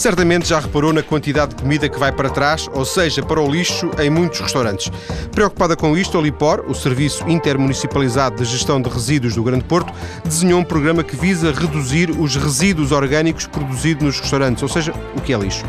Certamente já reparou na quantidade de comida que vai para trás, ou seja, para o lixo, em muitos restaurantes. Preocupada com isto, a Lipor, o Serviço Intermunicipalizado de Gestão de Resíduos do Grande Porto, desenhou um programa que visa reduzir os resíduos orgânicos produzidos nos restaurantes, ou seja, o que é lixo.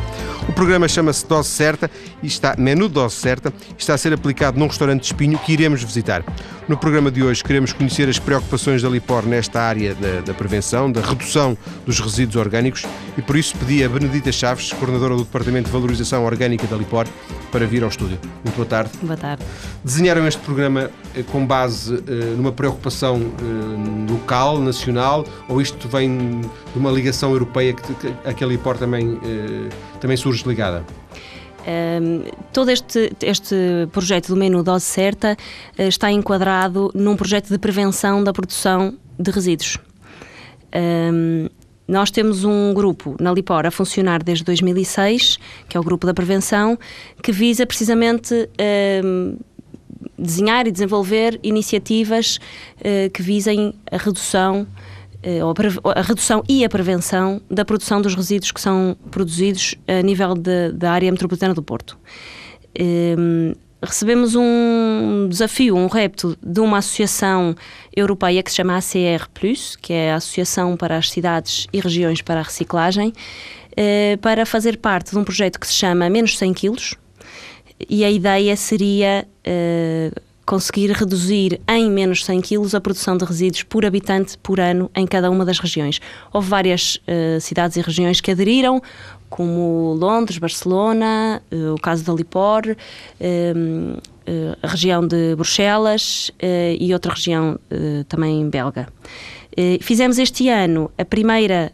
O programa chama-se Dose Certa e está, menu Dose Certa, está a ser aplicado num restaurante de espinho que iremos visitar. No programa de hoje queremos conhecer as preocupações da Lipor nesta área da, da prevenção, da redução dos resíduos orgânicos e por isso pedi a Chaves, coordenadora do Departamento de Valorização Orgânica da Lipor, para vir ao estúdio. Muito boa tarde. Boa tarde. Desenharam este programa eh, com base eh, numa preocupação eh, local, nacional, ou isto vem de uma ligação europeia que, que a que a Lipor também, também surge ligada? Um, todo este, este projeto do menu Dose Certa está enquadrado num projeto de prevenção da produção de resíduos. Um, nós temos um grupo na Lipor a funcionar desde 2006, que é o grupo da prevenção, que visa precisamente um, desenhar e desenvolver iniciativas uh, que visem a redução eh, a redução e a prevenção da produção dos resíduos que são produzidos a nível de, da área metropolitana do Porto. Ehm, recebemos um desafio, um repto de uma associação europeia que se chama ACR+, que é a Associação para as Cidades e Regiões para a Reciclagem, eh, para fazer parte de um projeto que se chama Menos 100 quilos, e a ideia seria eh, conseguir reduzir em menos 100 kg a produção de resíduos por habitante por ano em cada uma das regiões. Houve várias uh, cidades e regiões que aderiram, como Londres, Barcelona, uh, o caso da Lipor, uh, a região de Bruxelas e outra região também belga. fizemos este ano a primeira,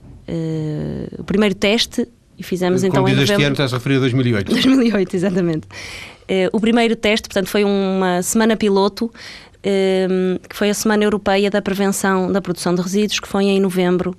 o primeiro teste e fizemos Como então diz este ano, estás a referir a 2008. 2008, exatamente. O primeiro teste, portanto, foi uma semana piloto, uh, que foi a Semana Europeia da Prevenção da Produção de Resíduos, que foi em novembro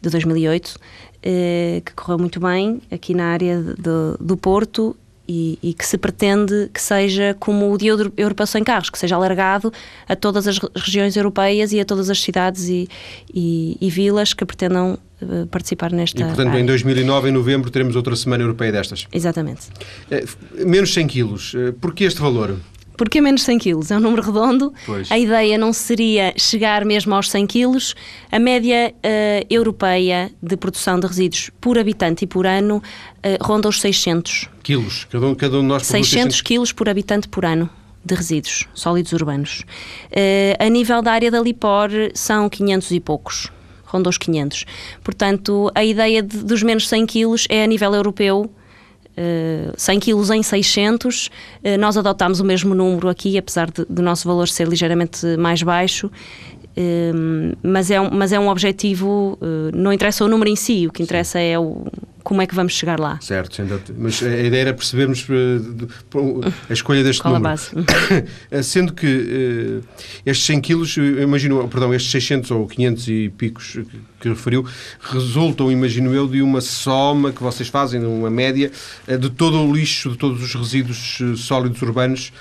de 2008, uh, eh, que correu muito bem aqui na área de, do Porto e, e, que se pretende que seja como o Dia Europeu Sem Carros, que seja alargado a todas as regiões europeias e a todas as cidades e, e, e vilas que pretendam uh, participar nesta. E, portanto, área. em 2009, em novembro, teremos outra Semana Europeia destas. Exatamente. É, menos 100 quilos. Porquê este valor? Porque menos 100 quilos? É um número redondo. Pois. A ideia não seria chegar mesmo aos 100 quilos. A média uh, europeia de produção de resíduos por habitante e por ano uh, ronda os 600. Quilos? Cada um, cada um de nós 600, 600 quilos por habitante por ano de resíduos sólidos urbanos. Uh, a nível da área da Lipor são 500 e poucos. Ronda os 500. Portanto, a ideia de, dos menos 100 quilos é a nível europeu uh, 100 quilos em 600. Uh, nós adotámos o mesmo número aqui, apesar de, do nosso valor ser ligeiramente mais baixo. Uh, mas, é um, mas é um objetivo, uh, não interessa o número em si, o que interessa Sim. é o, como é que vamos chegar lá. Certo, mas a ideia era percebermos uh, a escolha deste Qual número. a base? Sendo que estes 100 quilos, imagino, perdão, estes 600 ou 500 e picos que referiu, resultam, imagino eu, de uma soma que vocês fazem, uma média, de todo o lixo, de todos os resíduos sólidos urbanos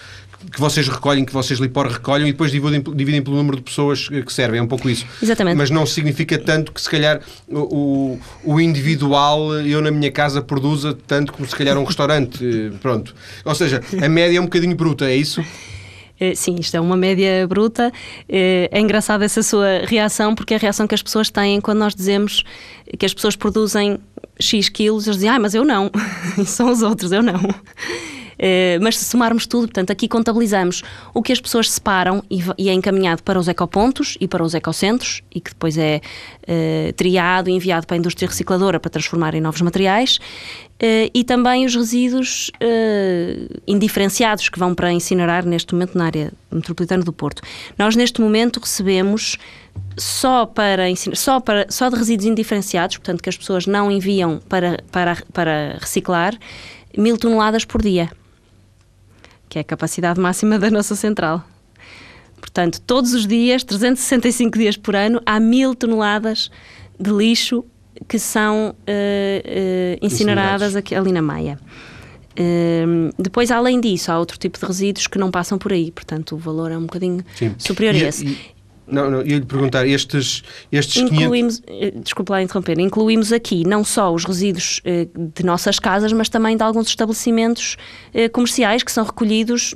que vocês recolhem, que vocês Lipor recolhem e depois dividem, dividem pelo número de pessoas que servem. É um pouco isso. Exatamente. Mas não significa tanto que se calhar o, o individual, eu na minha casa, produza tanto como se calhar um restaurante. Eh, pronto. Ou seja, a média é um bocadinho bruta, é isso? Eh, sim, isto é uma média bruta. Eh, é engraçada essa sua reação, porque é a reação que as pessoas têm quando nós dizemos que as pessoas produzem X quilos, eles dizem, ah, mas eu não. São os outros, eu não. Eh, mas se somarmos tudo, portanto, aqui contabilizamos o que as pessoas separam e, é encaminhado para os ecopontos e para os ecocentros e que depois é uh, triado e enviado para a indústria recicladora para transformar em novos materiais. Uh, e também os resíduos indiferenciados que vão para incinerar neste momento na área metropolitana do Porto. Nós neste momento recebemos só para só para só de resíduos indiferenciados, portanto que as pessoas não enviam para para para reciclar, mil toneladas por dia que é a capacidade máxima da nossa central. Portanto, todos os dias, 365 dias por ano, há mil toneladas de lixo que são uh, uh, incineradas aqui, ali na Maia. Uh, depois, além disso, há outro tipo de resíduos que não passam por aí, portanto, o valor é um bocadinho Sim. superior a esse. E, Não, não, ia lhe perguntar, estes, estes incluímos, 500... Desculpa lá interromper, incluímos aqui não só os resíduos de nossas casas, mas também de alguns estabelecimentos comerciais que são recolhidos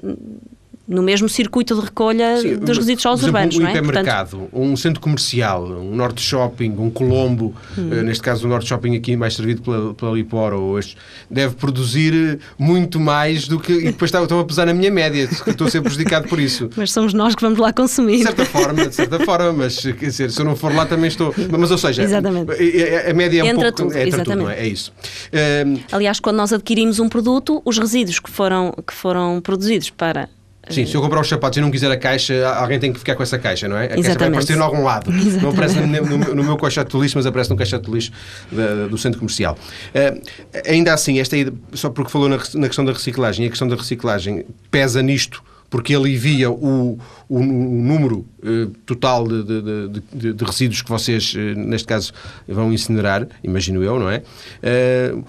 no mesmo circuito de recolha Sim, dos resíduos sólidos urbanos. Um não é? hipermercado, Portanto... um centro comercial, um Norte Shopping, um Colombo, hum. uh, neste caso o Norte Shopping aqui mais servido pela, pela Lipor, ou este, deve produzir eh, muito mais do que. E depois estão a pesar na minha média, estou a ser prejudicado por isso. Mas somos nós que vamos lá consumir. De certa forma, de certa forma, mas quer dizer, se eu não for lá também estou. Mas ou seja, exatamente. A, a, média é entra um pouco. Tudo, é, entra tudo, não é? é isso. Uh, Aliás, quando nós adquirimos um produto, os resíduos que foram, que foram produzidos para Sim, se eu comprar os sapatos e não quiser a caixa, alguém tem que ficar com essa caixa, não é? A Exatamente. caixa vai aparecer em algum lado. Exatamente. Não aparece no, no, no meu caixote de lixo, mas aparece no caixote de lixo da, do centro comercial. Uh, ainda assim, esta só porque falou na, na questão da reciclagem, a questão da reciclagem pesa nisto porque alivia o, o, o número uh, total de, de, de, de, resíduos que vocês, uh, neste caso, vão incinerar, imagino eu, não é? Uh,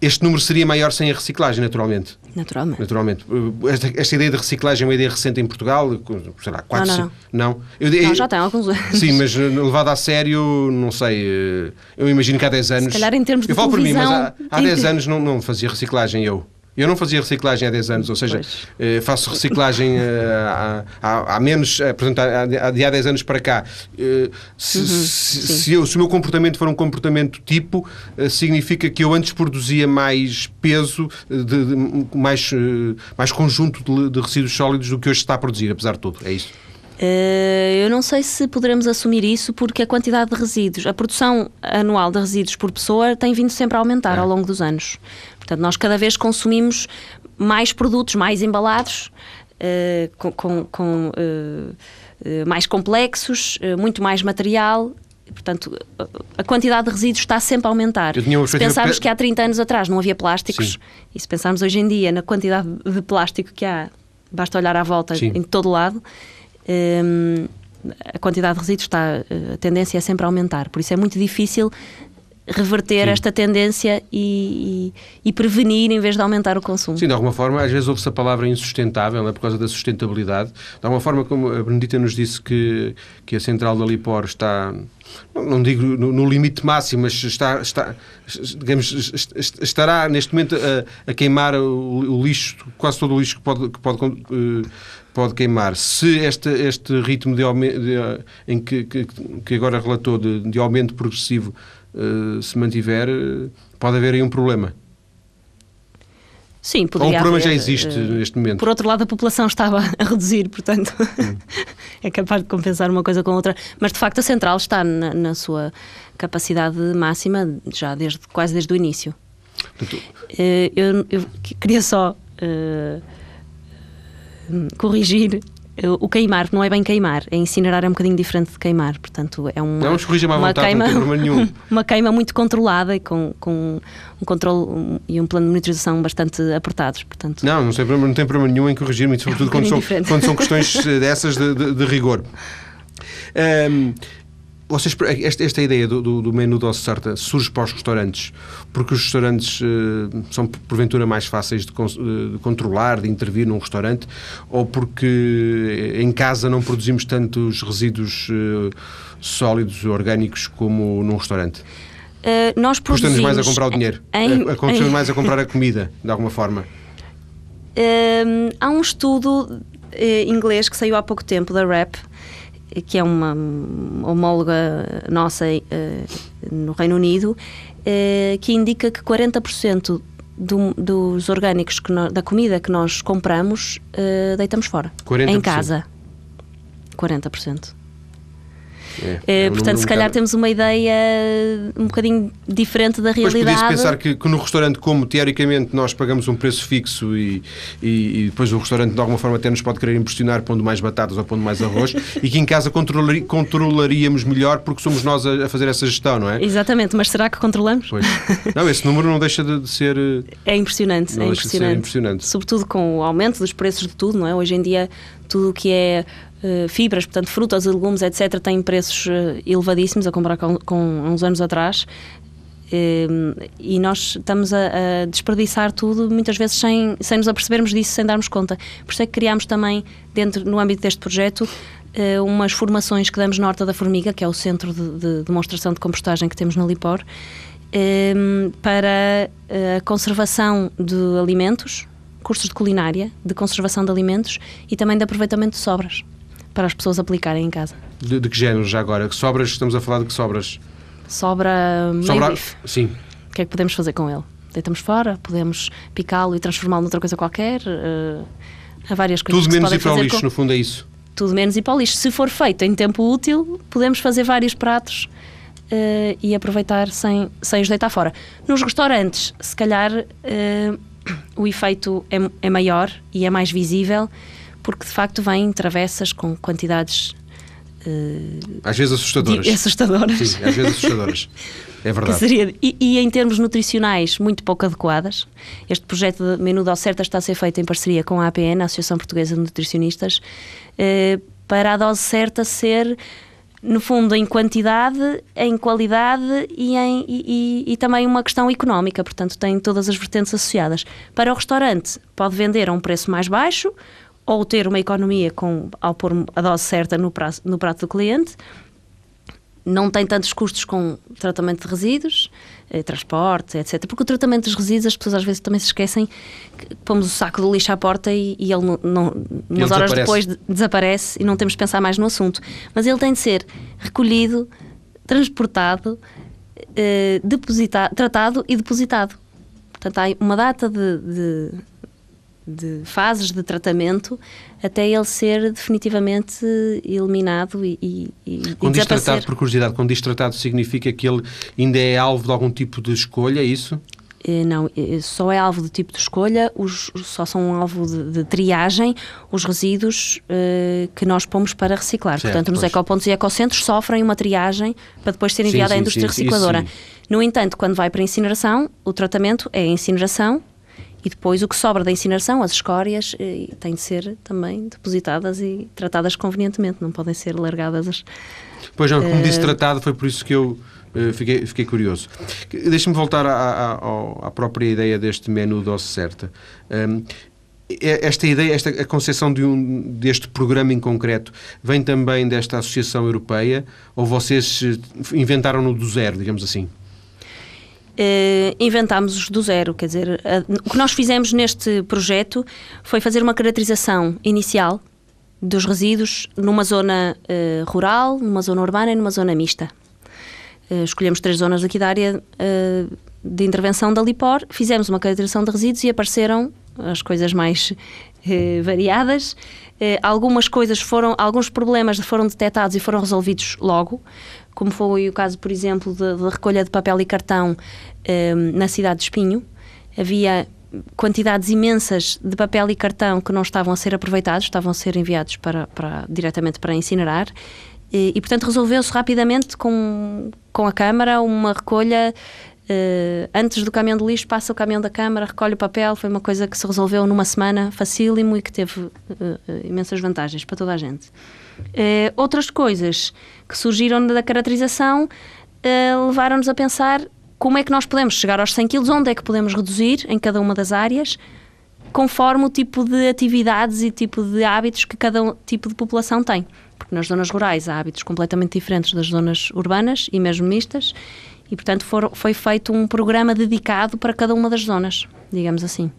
este número seria maior sem a reciclagem, naturalmente. Naturalmente. Naturalmente. Esta, esta, ideia de reciclagem é uma ideia recente em Portugal, sei lá, quatro, não, não, não. não? Eu, não, já tem alguns anos. Sim, mas eh, levado a sério, não sei, eh, eu imagino que há 10 anos... Se calhar em termos de Eu falo por mim, mas há, há 10 anos não, não fazia reciclagem eu. Eu não fazia reciclagem há 10 anos, ou seja, eh, faço reciclagem eh, há, há, há, menos, eh, portanto, há, de há 10 anos para cá. Se, uhum, se, se, eu, se, o meu comportamento for um comportamento tipo, significa que eu antes produzia mais peso, de, de, mais, mais conjunto de, de resíduos sólidos do que hoje está a produzir, apesar de tudo. É isso. Eu não sei se poderemos assumir isso porque a quantidade de resíduos, a produção anual de resíduos por pessoa tem vindo sempre a aumentar é. ao longo dos anos. Portanto, nós cada vez consumimos mais produtos mais embalados, uh, com, com, com uh, mais complexos, muito mais material. Portanto, a quantidade de resíduos está sempre a aumentar. Se pensarmos que há 30 anos atrás não havia plásticos, Sim. e se pensarmos hoje em dia na quantidade de plástico que há, basta olhar à volta Sim. em todo lado, um, a quantidade de resíduos está, a tendência é sempre a aumentar. Por isso é muito difícil reverter Sim. esta tendência e, e, e, prevenir em vez de aumentar o consumo. Sim, de alguma forma, às vezes ouve-se a palavra insustentável, é por causa da sustentabilidade. De alguma forma, como a Benedita nos disse que, que a central da Lipor está, não digo no, no limite máximo, mas está, está digamos, estará neste momento a, a queimar o, o, lixo, quase todo o lixo que pode, que pode, eh, pode queimar. Se este, este ritmo de, de, em que, que, que agora relatou de, de aumento progressivo eh, se mantiver, eh, pode haver aí um problema. Sim, poderia Ou um problema haver, já existe uh, neste momento. Por outro lado, a população estava a reduzir, portanto hum. é capaz de compensar uma coisa com outra. Mas de facto a central está na, na sua capacidade máxima já desde quase desde o início. uh, eu, eu, queria só uh, corrigir o queimar não é bem queimar, é incinerar é um bocadinho diferente de queimar, portanto é uma, não, uma, vontade, queima, não uma queima muito controlada e com, com um controle e um plano de monitorização bastante apertados, portanto... Não, não, sei, não tem problema nenhum em corrigir-me, sobretudo é um quando, são, quando são questões dessas de, de, de rigor. Um, vocês, esta, esta ideia do, do, do menu doce sarta surge para os restaurantes porque os restaurantes uh, são porventura mais fáceis de, eh, de, controlar, de intervir num restaurante ou porque em casa não produzimos tantos resíduos uh, sólidos, orgânicos como num restaurante? Uh, nós produzimos... Custa-nos mais a comprar o dinheiro, em, custa-nos mais a comprar a comida, de alguma forma. Há um estudo inglês que saiu há pouco tempo da RAP que é uma homóloga nossa uh, no Reino Unido, uh, que indica que 40% do, dos orgânicos no, da comida que nós compramos uh, deitamos fora. 40%. Em casa. 40%. É, é, é portanto, se calhar temos uma ideia um bocadinho diferente da realidade. Mas podia pensar que, que, no restaurante, como teoricamente nós pagamos um preço fixo e, e, e, depois o restaurante de alguma forma até nos pode querer impressionar pondo mais batatas ou pondo mais arroz e que em casa controlari, controlaríamos melhor porque somos nós a, a, fazer essa gestão, não é? Exatamente, mas será que controlamos? Pois. Não, esse número não deixa de, de ser. É impressionante, é impressionante. De impressionante. Sobretudo com o aumento dos preços de tudo, não é? Hoje em dia tudo o que é fibras, portanto frutas e legumes, etc., têm preços uh, elevadíssimos a comparar com, com uns anos atrás. Uh, e nós estamos a, a, desperdiçar tudo muitas vezes sem, sem nos apercebermos disso, sem darmos conta. Por isso é que criámos também, dentro no âmbito deste projeto, uh, umas formações que damos na Horta da Formiga, que é o centro de, de demonstração de compostagem que temos na Lipor, um, para a conservação de alimentos, cursos de culinária, de conservação de alimentos e também de aproveitamento de sobras para as pessoas aplicarem em casa. De, de que género já agora? Que sobras, estamos a falar de que sobras? Sobra, Sobra Sim. O que é que podemos fazer com ele? Deitamos fora, podemos picá-lo e transformá-lo noutra coisa qualquer. Uh, há várias coisas Tudo que menos se ir para o lixo, com... no fundo é isso. Tudo menos ir para o lixo. Se for feito em tempo útil, podemos fazer vários pratos uh, e aproveitar sem, sem os deitar fora. Nos restaurantes, se calhar, uh, o efeito é, é maior e é mais visível, porque de facto vêm travessas com quantidades Uh, às vezes assustadoras. De, assustadoras. Sim, às vezes assustadoras. É verdade. Seria, e, e, em termos nutricionais, muito pouco adequadas. Este projeto de Menu de Certa está a ser feito em parceria com a APN, a Associação Portuguesa de Nutricionistas, uh, para a dose certa ser, no fundo, em quantidade, em qualidade e, em, e, e, e também uma questão económica. Portanto, tem todas as vertentes associadas. Para o restaurante, pode vender a um preço mais baixo ou ter uma economia com, ao pôr a dose certa no prato, no prato do cliente, não tem tantos custos com tratamento de resíduos, eh, transporte, etc. Porque o tratamento dos resíduos, as pessoas às vezes também se esquecem que pomos o saco do lixo à porta e, e ele, não, não, umas horas depois de, desaparece e não temos de pensar mais no assunto. Mas ele tem de ser recolhido, transportado, eh, depositado, tratado e depositado. Portanto, há uma data de, de de fases de tratamento até ele ser definitivamente eliminado e, e, e Quando diz tratado, por curiosidade, quando diz tratado significa que ele ainda é alvo de algum tipo de escolha, é isso? Eh, não, eh, só é alvo de tipo de escolha, os, só são alvo de, de triagem os resíduos uh, que nós pomos para reciclar. Certo, Portanto, nos pois. ecopontos e ecocentros sofrem uma triagem para depois ser enviada sim, à indústria sim, recicladora. No entanto, quando vai para a incineração, o tratamento é a incineração e depois o que sobra da incineração, as escórias, eh, têm de ser também depositadas e tratadas convenientemente, não podem ser largadas. As, pois não, como uh, disse tratado, foi por isso que eu uh, fiquei, fiquei curioso. Deixa-me voltar à, à, à, própria ideia deste menu dose certa. Um, esta ideia, esta a concepção de um, deste programa em concreto vem também desta Associação Europeia ou vocês inventaram-no do zero, digamos assim? Uh, inventámos do zero, quer dizer, uh, o que nós fizemos neste projeto foi fazer uma caracterização inicial dos resíduos numa zona uh, rural, numa zona urbana e numa zona mista. escolhemos três zonas aqui da área de intervenção da Lipor, fizemos uma caracterização de resíduos e apareceram as coisas mais variadas. Algumas coisas foram, alguns problemas foram detectados e foram resolvidos logo como foi o caso, por exemplo, da recolha de papel e cartão um, na cidade de Espinho. Havia quantidades imensas de papel e cartão que não estavam a ser aproveitados, estavam a ser enviados para, para diretamente para incinerar. E, e portanto, resolveu-se rapidamente com, com a Câmara uma recolha. Uh, antes do caminhão de lixo, passa o caminhão da Câmara, recolhe o papel. Foi uma coisa que se resolveu numa semana, facílimo e que teve uh, imensas vantagens para toda a gente. Uh, outras coisas que surgiram da caracterização levaram-nos a pensar como é que nós podemos chegar aos 100 kg, onde é que podemos reduzir em cada uma das áreas, conforme o tipo de atividades e tipo de hábitos que cada tipo de população tem. Porque nas zonas rurais há hábitos completamente diferentes das zonas urbanas e mesmo mistas, e portanto for, foi feito um programa dedicado para cada uma das zonas, digamos assim.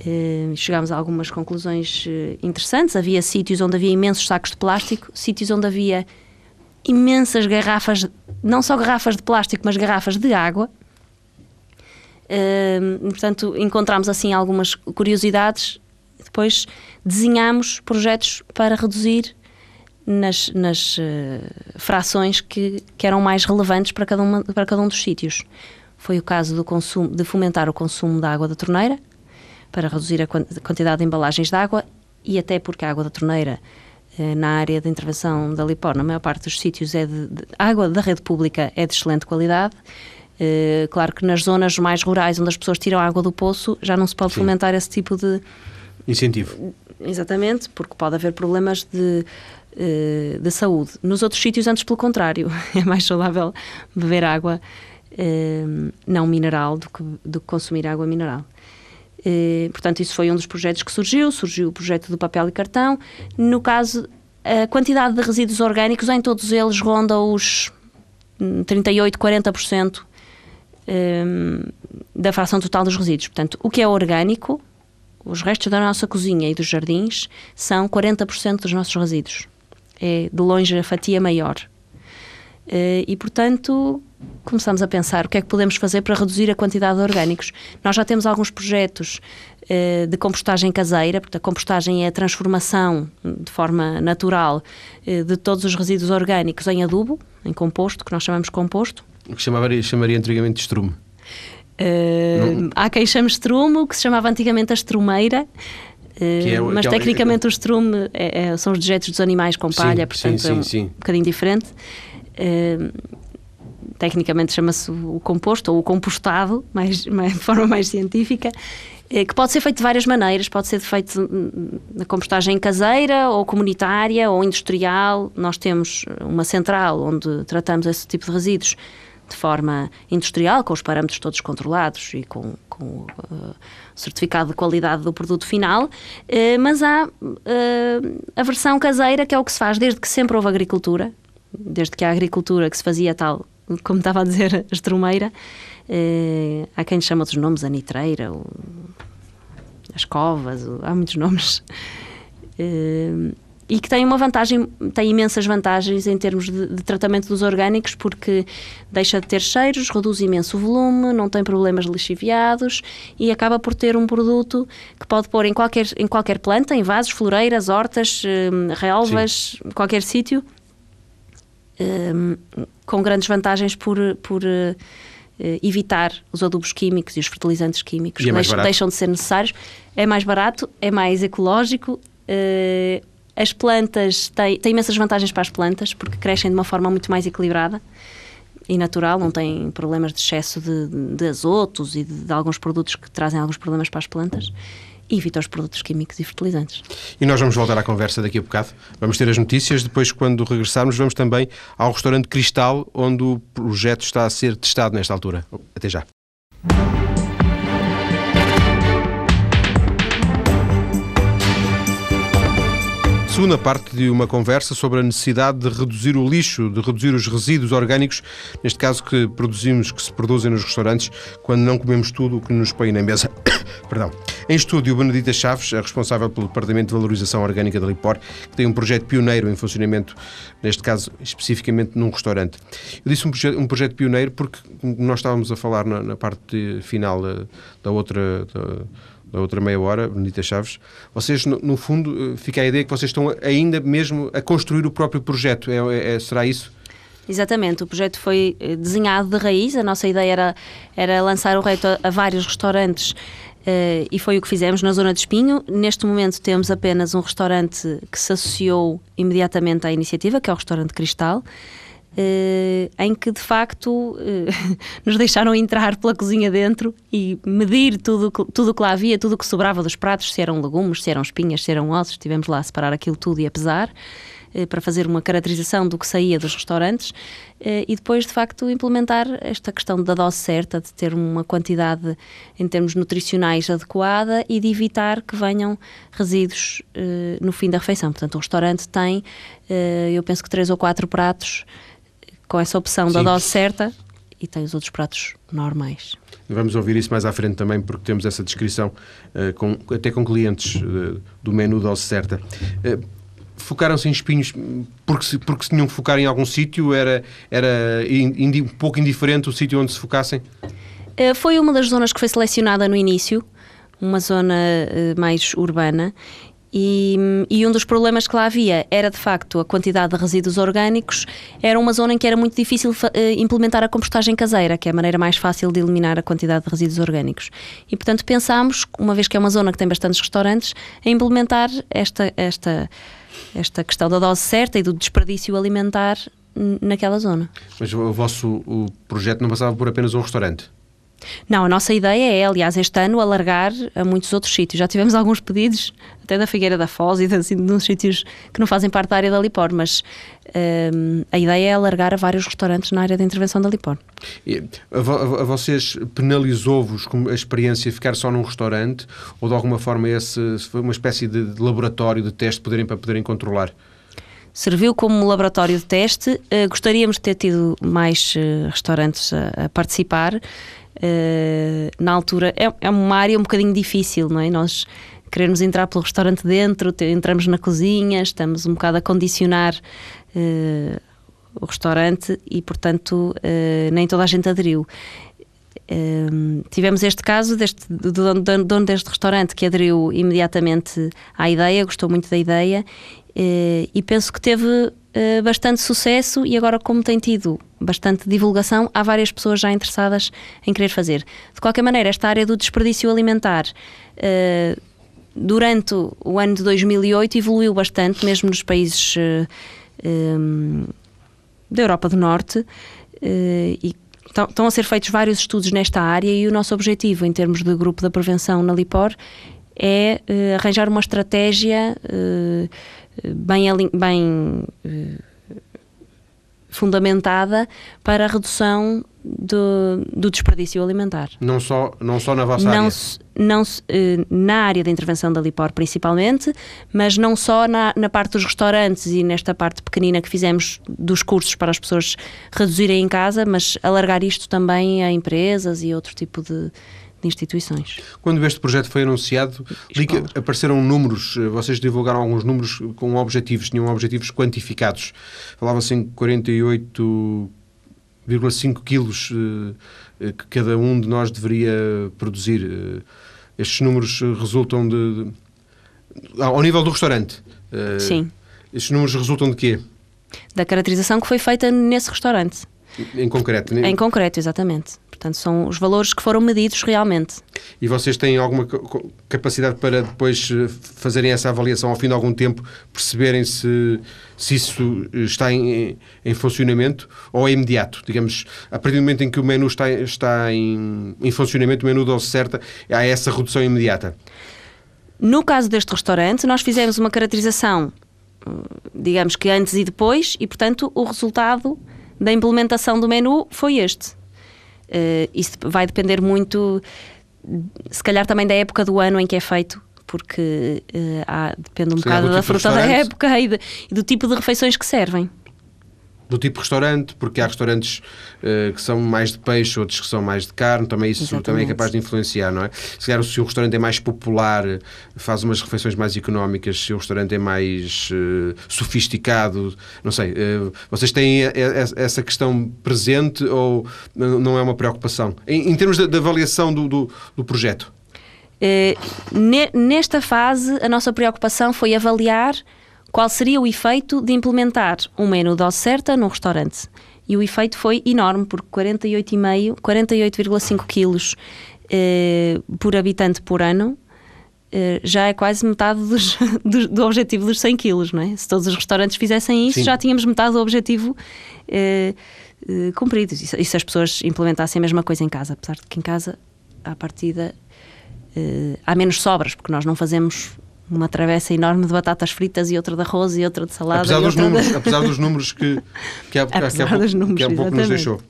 Uh, chegámos a algumas conclusões uh, interessantes. Havia sítios onde havia imensos sacos de plástico, sítios onde havia imensas garrafas, não só garrafas de plástico, mas garrafas de água. Uh, portanto, encontramos assim algumas curiosidades. Depois desenhamos projetos para reduzir nas, nas frações que, que eram mais relevantes para cada, uma, para cada um dos sítios. Foi o caso do consumo, de fomentar o consumo da água da torneira, para reduzir a quantidade de embalagens de água e até porque a água da torneira eh, na área de intervenção da Lipor, na maior parte dos sítios, é de, de, a água da rede pública é de excelente qualidade. Uh, claro que nas zonas mais rurais, onde as pessoas tiram água do poço, já não se pode Sim. fomentar esse tipo de incentivo. Exatamente, porque pode haver problemas de, uh, de saúde. Nos outros sítios, antes pelo contrário, é mais saudável beber água uh, não mineral do que, do que consumir água mineral. Eh, portanto, isso foi um dos projetos que surgiu. Surgiu o projeto do papel e cartão. No caso a quantidade de resíduos orgânicos em todos eles ronda os 38, 40% um, da fração total dos resíduos. Portanto, o que é orgânico, os restos da nossa cozinha e dos jardins, são 40% dos nossos resíduos. É de longe a fatia maior. Uh, e, portanto, começamos a pensar o que é que podemos fazer para reduzir a quantidade de orgânicos. Nós já temos alguns projetos uh, de compostagem caseira, porque a compostagem é a transformação de forma natural uh, de todos os resíduos orgânicos em adubo, em composto, que nós chamamos composto. O que chamaria, chamaria antigamente de estrume. Uh, há quem chame estrume, o que se chamava antigamente a estrumeira. É, mas é, tecnicamente é, o estrume é, são os dejetos dos animais com palha, sim, portanto sim, sim, é um, um bocadinho diferente. Uh, tecnicamente chama-se o composto ou o compostado, mais, mais, de forma mais científica, eh, que pode ser feito de várias maneiras, pode ser feito na compostagem caseira ou comunitária ou industrial. Nós temos uma central onde tratamos esse tipo de resíduos de forma industrial, com os parâmetros todos controlados e com, com uh, certificado de qualidade do produto final, uh, mas há uh, a versão caseira, que é o que se faz desde que sempre houve agricultura, desde que a agricultura que se fazia tal como estava a dizer a estrumeira, eh, há quem chama outros nomes, a nitreira, as covas, há muitos nomes. Eh, e que tem uma vantagem, tem imensas vantagens em termos de, de, tratamento dos orgânicos, porque deixa de ter cheiros, reduz imenso o volume, não tem problemas de lixiviados e acaba por ter um produto que pode pôr em qualquer, em qualquer planta, em vasos, floreiras, hortas, eh, relvas, Sim. qualquer sítio, um, com grandes vantagens por, por uh, evitar os adubos químicos e os fertilizantes químicos é que deixam, deixam, de ser necessários. É mais barato, é mais ecológico. Uh, as plantas têm, têm imensas vantagens para as plantas porque crescem de uma forma muito mais equilibrada e natural, não têm problemas de excesso de, de azotos e de, de, alguns produtos que trazem alguns problemas para as plantas e evita os produtos químicos e fertilizantes. E nós vamos voltar à conversa daqui a bocado. Vamos ter as notícias. Depois, quando regressarmos, vamos também ao restaurante Cristal, onde o projeto está a ser testado nesta altura. Até já. Segunda parte de uma conversa sobre a necessidade de reduzir o lixo, de reduzir os resíduos orgânicos, neste caso que produzimos, que se produzem nos restaurantes, quando não comemos tudo o que nos põe na mesa. Perdão. Em estúdio, Benedita Chaves, a responsável pelo Departamento de Valorização Orgânica da Lipor, que tem um projeto pioneiro em funcionamento, neste caso especificamente num restaurante. Eu disse um projeto, um projeto pioneiro porque nós estávamos a falar na, na parte final da, da outra. Da, da outra meia hora, Benedita Chaves, vocês, no, no, fundo, eh, fica a ideia que vocês estão ainda mesmo a construir o próprio projeto. É, é, é, será isso? Exatamente, o projeto foi eh, desenhado de raiz. A nossa ideia era, era lançar o reto a, a vários restaurantes Uh, e foi o que fizemos na zona de Espinho. Neste momento temos apenas um restaurante que se associou imediatamente à iniciativa, que é o restaurante Cristal, em que de facto uh, nos deixaram entrar pela cozinha dentro e medir tudo tudo que lá havia, tudo o que sobrava dos pratos, se eram legumes, se eram espinhas, se eram ossos, estivemos lá a separar aquilo tudo e a pesar uh, para fazer uma caracterização do que saía dos restaurantes e depois de facto implementar esta questão da dose certa, de ter uma quantidade em termos nutricionais adequada e de evitar que venham resíduos no fim da refeição. Portanto, o restaurante tem, eu penso que três ou quatro pratos com essa opção da dose certa e tem os outros pratos normais. Vamos ouvir isso mais à frente também, porque temos essa descrição uh, com, até com clientes uh, do menu dose certa. Uh, Focaram-se em espinhos porque se, porque se tinham que focar em algum sítio? Era, era indi, um pouco indiferente o sítio onde se focassem? Foi uma das zonas que foi selecionada no início, uma zona mais urbana, e, e, um dos problemas que lá havia era de facto a quantidade de resíduos orgânicos. Era uma zona em que era muito difícil uh, implementar a compostagem caseira, que é a maneira mais fácil de eliminar a quantidade de resíduos orgânicos. E portanto pensámos, uma vez que é uma zona que tem bastantes restaurantes, a implementar esta, esta, esta questão da dose certa e do desperdício alimentar naquela zona. Mas o vosso o projeto não passava por apenas um restaurante? Não, a nossa ideia é, aliás, este ano alargar a muitos outros sítios. Já tivemos alguns pedidos, até da Figueira da Foz e de, assim, de uns sítios que não fazem parte da área da Lipor, mas um, a ideia é alargar a vários restaurantes na área da intervenção da Lipor. E, a, a, vocês penalizou-vos a experiência ficar só num restaurante ou de alguma forma esse foi uma espécie de, de laboratório de teste poderem, para poderem controlar? serviu como laboratório de teste. Uh, gostaríamos de ter tido mais uh, restaurantes a, a participar. Uh, na altura, é, é, uma área um bocadinho difícil, não é? Nós queremos entrar pelo restaurante dentro, entramos na cozinha, estamos um bocado a condicionar o restaurante e, portanto, nem toda a gente aderiu. tivemos este caso deste, do dono deste restaurante que aderiu imediatamente à ideia, gostou muito da ideia eh, e penso que teve eh, bastante sucesso e agora como tem tido bastante divulgação, há várias pessoas já interessadas em querer fazer. De qualquer maneira, esta área do desperdício alimentar eh, durante o ano de 2008 evoluiu bastante, mesmo nos países da Europa do Norte e estão a ser feitos vários estudos nesta área e o nosso objetivo em termos de grupo da prevenção na LIPOR é arranjar uma estratégia bem, bem uh, fundamentada para a redução do, do, desperdício alimentar. Não só, não só na vossa não, área? Não, uh, na área da intervenção da Lipor principalmente, mas não só na, na parte dos restaurantes e nesta parte pequenina que fizemos dos cursos para as pessoas reduzirem em casa, mas alargar isto também a empresas e outro tipo de, de instituições. Quando este projeto foi anunciado, li que apareceram números, eh, vocês divulgaram alguns números com objetivos, tinham objetivos quantificados. Falava-se em 48,5 quilos uh, que cada um de nós deveria produzir. Estes números resultam de, de, ao nível do restaurante. Sim. Estes números resultam de quê? Da caracterização que foi feita nesse restaurante. Em concreto, né? Em concreto, exatamente. Portanto, são os valores que foram medidos realmente. E vocês têm alguma capacidade para depois eh, fazerem essa avaliação ao fim de algum tempo, perceberem se, se isso está em, em funcionamento ou é imediato? Digamos, a partir do momento em que o menu está, está em, em funcionamento, o menu dose certa, há essa redução imediata? No caso deste restaurante, nós fizemos uma caracterização, digamos que antes e depois, e portanto o resultado da implementação do menu foi este. Uh, isso vai depender muito, se calhar também da época do ano em que é feito, porque uh, há, depende um Sim, bocado da tipo fruta da época e, de, e do tipo de refeições que servem do tipo restaurante, porque há restaurantes uh, que são mais de peixe, outros que são mais de carne, também isso Exatamente. também é capaz de influenciar, não é? Se calhar se o restaurante é mais popular, faz umas refeições mais económicas, se o restaurante é mais uh, sofisticado, não sei, uh, vocês têm essa questão presente ou não é uma preocupação? Em, em termos de, avaliação do, do, do projeto? nesta fase, a nossa preocupação foi avaliar qual seria o efeito de implementar um menu dose certa num restaurante. E o efeito foi enorme, porque 48,5, 48,5 quilos eh, por habitante por ano eh, já é quase metade dos, do, do, objetivo dos 100 quilos, não é? Se todos os restaurantes fizessem isso, Sim. já tínhamos metade do objetivo eh, cumprido. E, e se as pessoas implementassem a mesma coisa em casa, apesar de que em casa, à partida, há menos sobras, porque nós não fazemos uma travessa enorme de batatas fritas e outra de arroz e outra de salada. Apesar, dos números, de... apesar dos números que, que há, que há pouco, números, que há pouco nos deixou.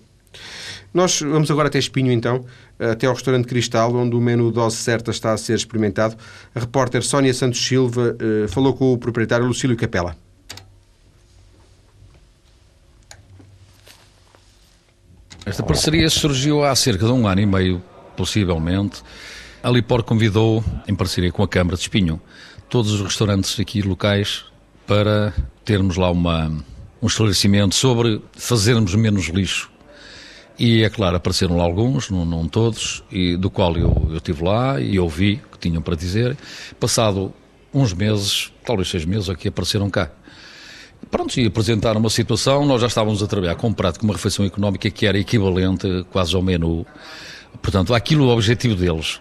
Nós vamos agora até Espinho, então, até ao restaurante Cristal, onde o menu dose certa está a ser experimentado. A repórter Sónia Santos Silva uh, falou com o proprietário Lucílio Capela. Esta parceria surgiu há cerca de um ano e meio, possivelmente. A Lipor convidou, em parceria com a Câmara de Espinho, todos os restaurantes aqui locais para termos lá uma, um esclarecimento sobre fazermos menos lixo. E é claro, apareceram lá alguns, não, não todos, e do qual eu, eu estive lá e ouvi o que tinham para dizer. Passado uns meses, talvez seis meses, aqui apareceram cá. Pronto, e apresentaram uma situação, nós já estávamos a trabalhar com um prato com uma refeição económica que era equivalente quase ao menu. Portanto, aquilo o objetivo deles.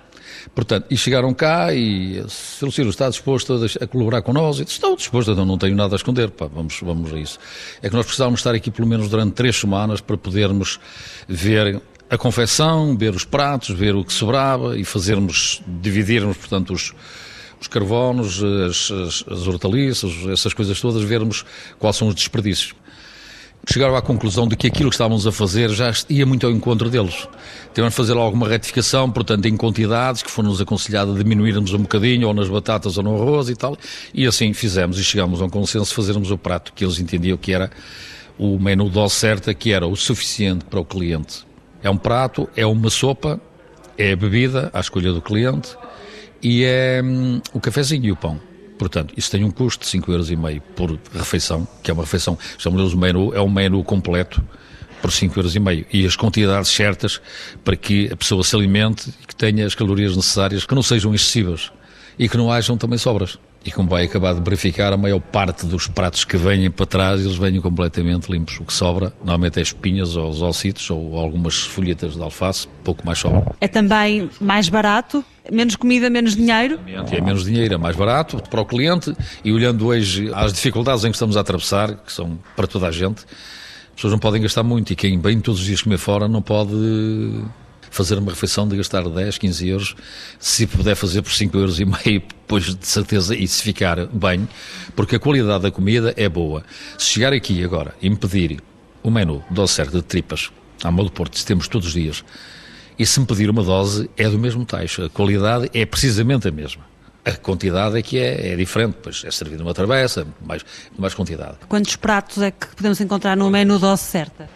Portanto, e chegaram cá e o Sr. Ciro está disposto a, deixar, a, colaborar disse, estou disposto, então não tenho nada a esconder, pá, vamos, vamos a isso. É que nós precisávamos estar aqui pelo menos durante três semanas para podermos ver a confecção, ver os pratos, ver o que sobrava e fazermos, dividirmos, portanto, os, os as, as, as hortaliças, essas coisas todas, vermos quais são os desperdícios. Chegaram à conclusão de que aquilo que estávamos a fazer já ia muito ao encontro deles. Tivemos de fazer alguma retificação, portanto, em quantidades, que foram-nos aconselhadas a diminuirmos um bocadinho, ou nas batatas ou no arroz e tal, e assim fizemos e chegámos a um consenso de fazermos o prato que eles entendiam que era o menu dose certa, que era o suficiente para o cliente. É um prato, é uma sopa, é a bebida à escolha do cliente e é hum, o cafezinho e o pão. Portanto, isso tem um custo de 5,5€ por refeição, que é uma refeição, chamamos o menu, é um menu completo por 5,5€ e as quantidades certas para que a pessoa se alimente e que tenha as calorias necessárias, que não sejam excessivas e que não hajam também sobras. E como vai acabar de verificar, a maior parte dos pratos que vêm para trás, eles vêm completamente limpos. O que sobra, normalmente é espinhas ou os ossitos ou algumas folhetas de alface, pouco mais sobra. É também mais barato? Menos comida, menos dinheiro? É menos dinheiro, é mais barato para o cliente e olhando hoje às dificuldades em que estamos a atravessar, que são para toda a gente, as pessoas não podem gastar muito e quem vem todos os dias comer fora não pode fazer uma refeição de gastar 10, 15 euros, se puder fazer por 5 euros e meio, depois de certeza, e se ficar bem, porque a qualidade da comida é boa. Se chegar aqui agora e me pedir o menu, dose certa de tripas, à modo Porto, temos todos os dias, e se me pedir uma dose, é do mesmo taxa, a qualidade é precisamente a mesma. A quantidade é que é, é diferente, pois é servido uma travessa, mais, mais quantidade. Quantos pratos é que podemos encontrar no menu dose certa?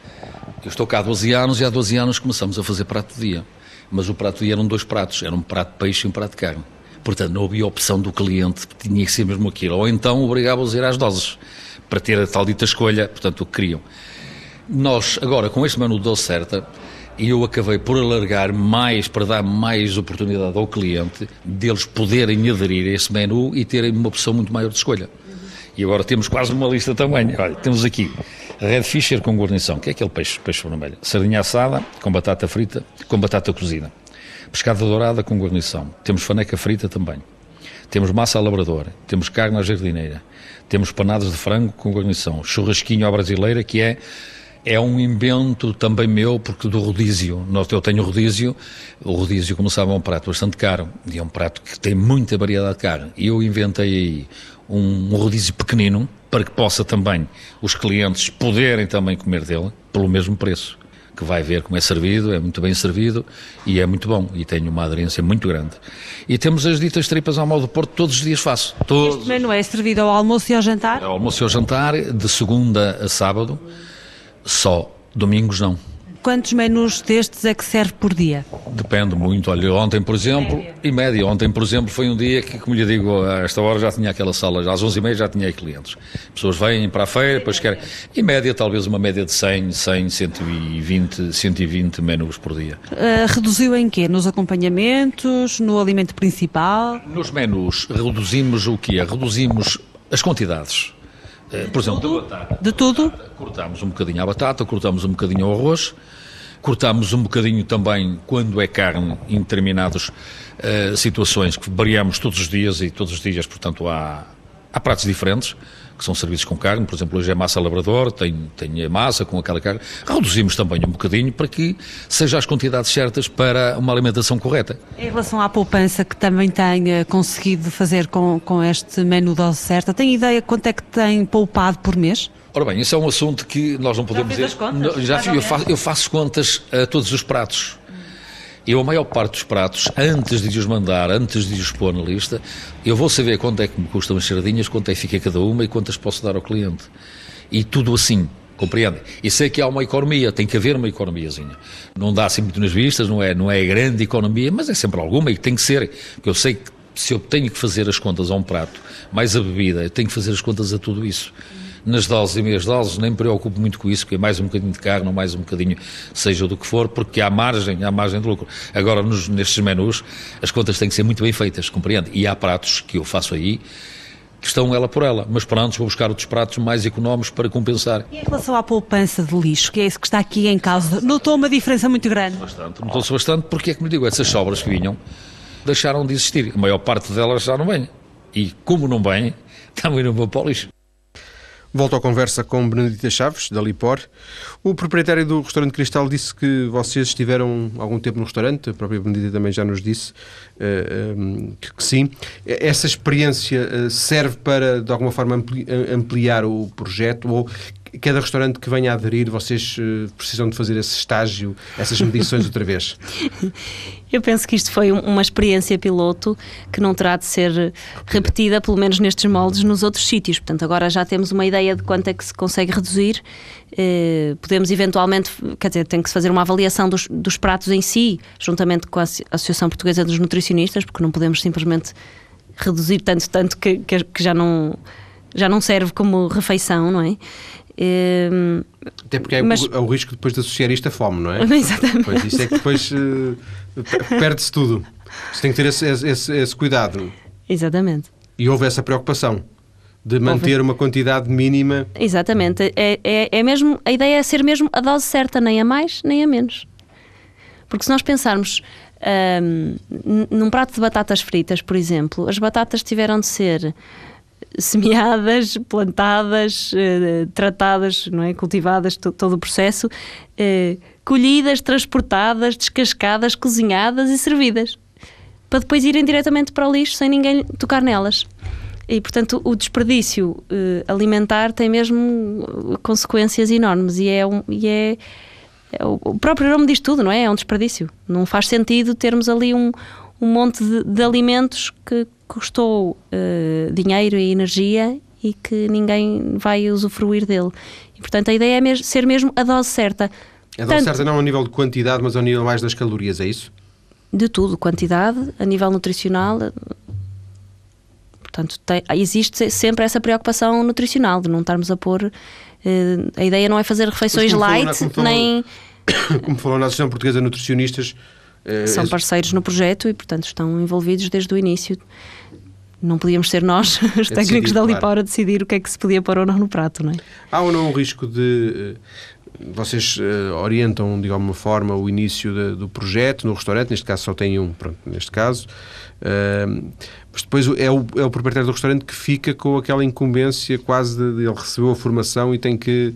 Eu estou cá há 12 anos e há 12 anos começamos a fazer prato de dia. Mas o prato de dia eram dois pratos, era um prato de peixe e um prato de carne. Portanto, não havia opção do cliente, tinha que ser mesmo aquilo. Ou então obrigava-os a ir às doses, para ter a tal dita escolha, portanto, o que queriam. Nós, agora, com este menu dose certa, eu acabei por alargar mais, para dar mais oportunidade ao cliente, deles poderem aderir a esse menu e terem uma opção muito maior de escolha. E agora temos quase uma lista também. Olha, temos aqui Red Fisher com guarnição, que é aquele peixe, peixe vermelho. Sardinha assada com batata frita, com batata cozida. Pescada dourada com guarnição. Temos faneca frita também. Temos massa à labradora. Temos carne à jardineira. Temos panadas de frango com guarnição. Churrasquinho à brasileira, que é é um invento também meu, porque do rodízio. Eu tenho rodízio, o rodízio, como sabem, é um prato bastante caro, e é um prato que tem muita variedade de carne. E eu inventei aí um rodízio pequenino, para que possa também os clientes poderem também comer dele, pelo mesmo preço que vai ver como é servido, é muito bem servido e é muito bom e tem uma aderência muito grande. E temos as ditas tripas ao modo Porto, todos os dias faço. Todos. Este menu é servido ao almoço e ao jantar? Ao almoço e ao jantar, de segunda a sábado, só domingos não. Quantos menus destes é que serve por dia? Depende muito. Olha, ontem, por exemplo, média. e média, ontem, por exemplo, foi um dia que, como lhe digo, a esta hora já tinha aquela sala, às 11h30 já tinha aí clientes. Pessoas vêm para a feira, depois querem. Em média, talvez uma média de 100, 100, 120, 120 menus por dia. Uh, reduziu em quê? Nos acompanhamentos? No alimento principal? Nos menus, reduzimos o quê? Reduzimos as quantidades. Eh, por exemplo, batata. De tudo? Cortamos um bocadinho a batata, cortamos um bocadinho o arroz, cortamos um bocadinho também, quando é carne, em determinadas uh, situações que variamos todos os dias e todos os dias, portanto, há, há pratos diferentes que são servidos com carne, por exemplo, hoje é massa labrador, tem, tem a massa com aquela carne. Reduzimos também um bocadinho para que sejam as quantidades certas para uma alimentação correta. Em relação à poupança que também tem conseguido fazer com, com este menu dose certa, tem ideia quanto é que tem poupado por mês? Ora bem, isso é um assunto que nós não podemos já dizer. Contas, já eu faço, eu faço contas a todos os pratos. Eu, a maior parte dos pratos, antes de os mandar, antes de os pôr na lista, eu vou saber quanto é que me custam as sardinhas, quanto é que fica cada uma e quantas posso dar ao cliente. E tudo assim, compreende? E sei que há uma economia, tem que haver uma economiazinha. Não dá assim muito nas vistas, não é, não é grande economia, mas é sempre alguma e tem que ser, porque eu sei que se eu tenho que fazer as contas a um prato, mais a bebida, eu tenho que fazer as contas a tudo isso nas doses e meias doses, nem me preocupo muito com isso, porque é mais um bocadinho de carne ou mais um bocadinho, seja do que for, porque há margem, há margem de lucro. Agora, nos, nestes menus, as contas têm que ser muito bem feitas, compreende? E há pratos que eu faço aí que estão ela por ela, mas pronto, vou buscar outros pratos mais económicos para compensar. E em relação à poupança de lixo, que é isso que está aqui em causa, notou uma diferença muito grande? Bastante, notou-se bastante, porque é que me digo, essas sobras que vinham deixaram de existir, a maior parte delas já não vêm. E como não vêm, também não vou para o lixo. Volto à conversa com Benedita Chaves, da Lipor. O proprietário do restaurante Cristal disse que vocês estiveram algum tempo no restaurante, a própria Benedita também já nos disse uh, que, que, sim. Essa experiência uh, serve para, de alguma forma, ampliar o projeto ou cada restaurante que venha a aderir, vocês uh, precisam de fazer esse estágio, essas medições outra vez? Eu penso que isto foi uma experiência piloto que não terá de ser repetida, pelo menos nestes moldes, nos outros sítios. Portanto, agora já temos uma ideia de quanto é que se consegue reduzir. Uh, podemos eventualmente, quer dizer, tem que se fazer uma avaliação dos, dos pratos em si, juntamente com a Associação Portuguesa dos Nutricionistas, porque não podemos simplesmente reduzir tanto, tanto que, que já não já não serve como refeição, não é? Ehm, Até porque é, Mas... o, é o risco depois de associar isto à fome, não é? Exatamente. Pois isso é que depois uh, perde-se tudo. Você tem que ter esse, esse, esse, cuidado. Exatamente. E houve essa preocupação de manter houve. uma quantidade mínima. Exatamente. É, é, é mesmo, a ideia é ser mesmo a dose certa, nem a mais, nem a menos. Porque se nós pensarmos um, num prato de batatas fritas, por exemplo, as batatas tiveram de ser semeadas, plantadas, eh, tratadas, não é? cultivadas, todo o processo, eh, colhidas, transportadas, descascadas, cozinhadas e servidas, para depois irem diretamente para o lixo sem ninguém tocar nelas. E, portanto, o desperdício eh, alimentar tem mesmo consequências enormes e é, um, e é, é o próprio nome diz tudo, não é? É um desperdício. Não faz sentido termos ali um, um monte de, de alimentos que custou uh, dinheiro e energia e que ninguém vai usufruir dele. E, portanto, a ideia é mesmo, ser mesmo a dose certa. A dose Tanto, certa não ao nível de quantidade, mas ao nível mais das calorias, é isso? De tudo, quantidade, a nível nutricional. Portanto, tem, existe sempre essa preocupação nutricional de não estarmos a pôr. Uh, a ideia não é fazer refeições light, falou, como nem. Falou, como falou na Associação Portuguesa de Nutricionistas, eh, São parceiros no projeto e, portanto, estão envolvidos desde o início. Não podíamos ser nós, os é técnicos decidir, da Lipora, claro. a decidir o que é que se podia pôr ou não no prato, não é? Há ou não um risco de eh, vocês uh, orientam de alguma forma o início de, do projeto no restaurante, neste caso só tem um, pronto, neste caso, uh, mas depois é o, é o proprietário do restaurante que fica com aquela incumbência quase de, de ele recebeu a formação e tem que,